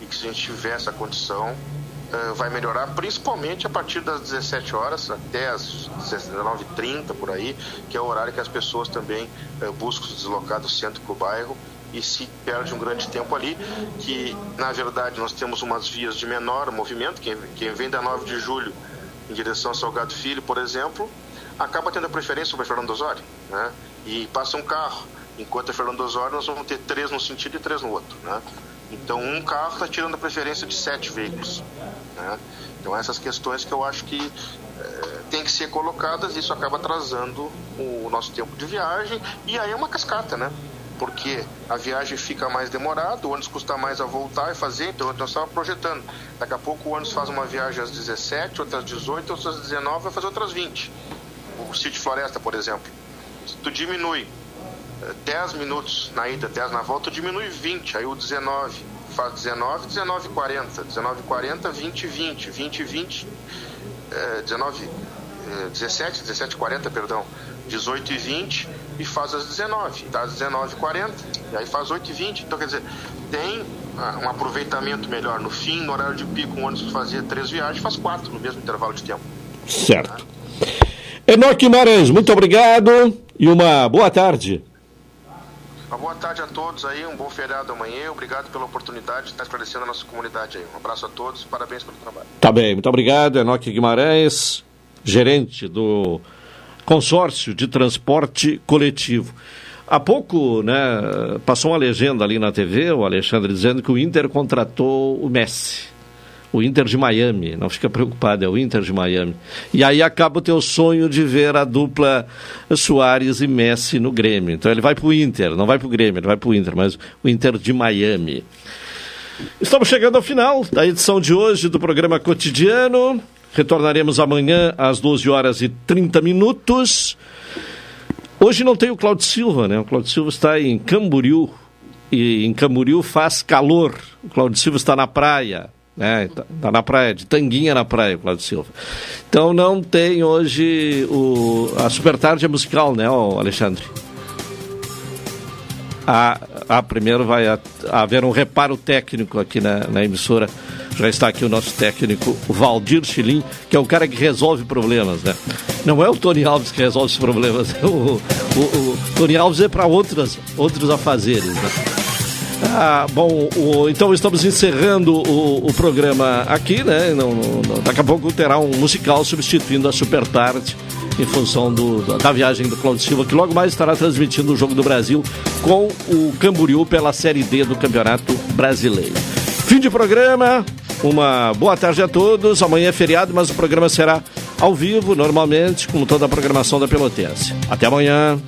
e que se a gente tiver essa condição uh, vai melhorar, principalmente a partir das 17 horas até as 19h30 por aí, que é o horário que as pessoas também uh, buscam se deslocar do centro para o bairro e se perde um grande tempo ali, que na verdade nós temos umas vias de menor movimento, quem, quem vem da 9 de julho em direção a Salgado Filho, por exemplo, acaba tendo a preferência sobre Fernando Osório, né? E passa um carro, enquanto a Fernando Osório nós vamos ter três num sentido e três no outro, né? Então um carro está tirando a preferência de sete veículos, né? Então essas questões que eu acho que é, tem que ser colocadas, isso acaba atrasando o nosso tempo de viagem e aí é uma cascata, né? porque a viagem fica mais demorada, o ônibus custa mais a voltar e fazer, então nós estávamos projetando. Daqui a pouco o ônibus faz uma viagem às 17, outras 18, outras 19, vai fazer outras 20. O City Floresta, por exemplo. Tu diminui 10 eh, minutos na ida, 10 na volta, tu diminui 20, aí o 19 faz 19, 19 40, 19 40, 20 20, 20 20, 19 17, 17 40, perdão, 18 e 20 e faz às 19, dá às 19 e 40 e aí faz 8 e 20. Então, quer dizer, tem ah, um aproveitamento melhor. No fim, no horário de pico, um ônibus fazia três viagens, faz quatro no mesmo intervalo de tempo. Certo. Enoque Guimarães, muito obrigado e uma boa tarde. Uma boa tarde a todos aí, um bom feriado amanhã. Obrigado pela oportunidade de estar esclarecendo a nossa comunidade aí. Um abraço a todos, parabéns pelo trabalho. Tá bem, muito obrigado, Enoque Guimarães, gerente do consórcio de transporte coletivo. Há pouco, né, passou uma legenda ali na TV, o Alexandre dizendo que o Inter contratou o Messi. O Inter de Miami, não fica preocupado, é o Inter de Miami. E aí acaba o teu sonho de ver a dupla Soares e Messi no Grêmio. Então ele vai para o Inter, não vai para o Grêmio, ele vai para o Inter, mas o Inter de Miami. Estamos chegando ao final da edição de hoje do programa Cotidiano. Retornaremos amanhã às 12 horas e 30 minutos. Hoje não tem o Claudio Silva, né? O Claudio Silva está em Camboriú. E em Camboriú faz calor. O Claudio Silva está na praia. Né? Está tá na praia, de tanguinha na praia, o Claudio Silva. Então não tem hoje o, a super tarde musical, né, Alexandre? Ah, ah, primeiro vai haver um reparo técnico aqui na, na emissora já está aqui o nosso técnico, Valdir Chilim, que é o cara que resolve problemas, né? Não é o Tony Alves que resolve os problemas, o, o, o Tony Alves é para outros afazeres, né? Ah, bom, o, então estamos encerrando o, o programa aqui, né? Não, não, daqui a pouco terá um musical substituindo a Super Tarde em função do, da viagem do Claudio Silva, que logo mais estará transmitindo o Jogo do Brasil com o Camboriú pela Série D do Campeonato Brasileiro. Fim de programa. Uma boa tarde a todos. Amanhã é feriado, mas o programa será ao vivo, normalmente, como toda a programação da Pelotense. Até amanhã.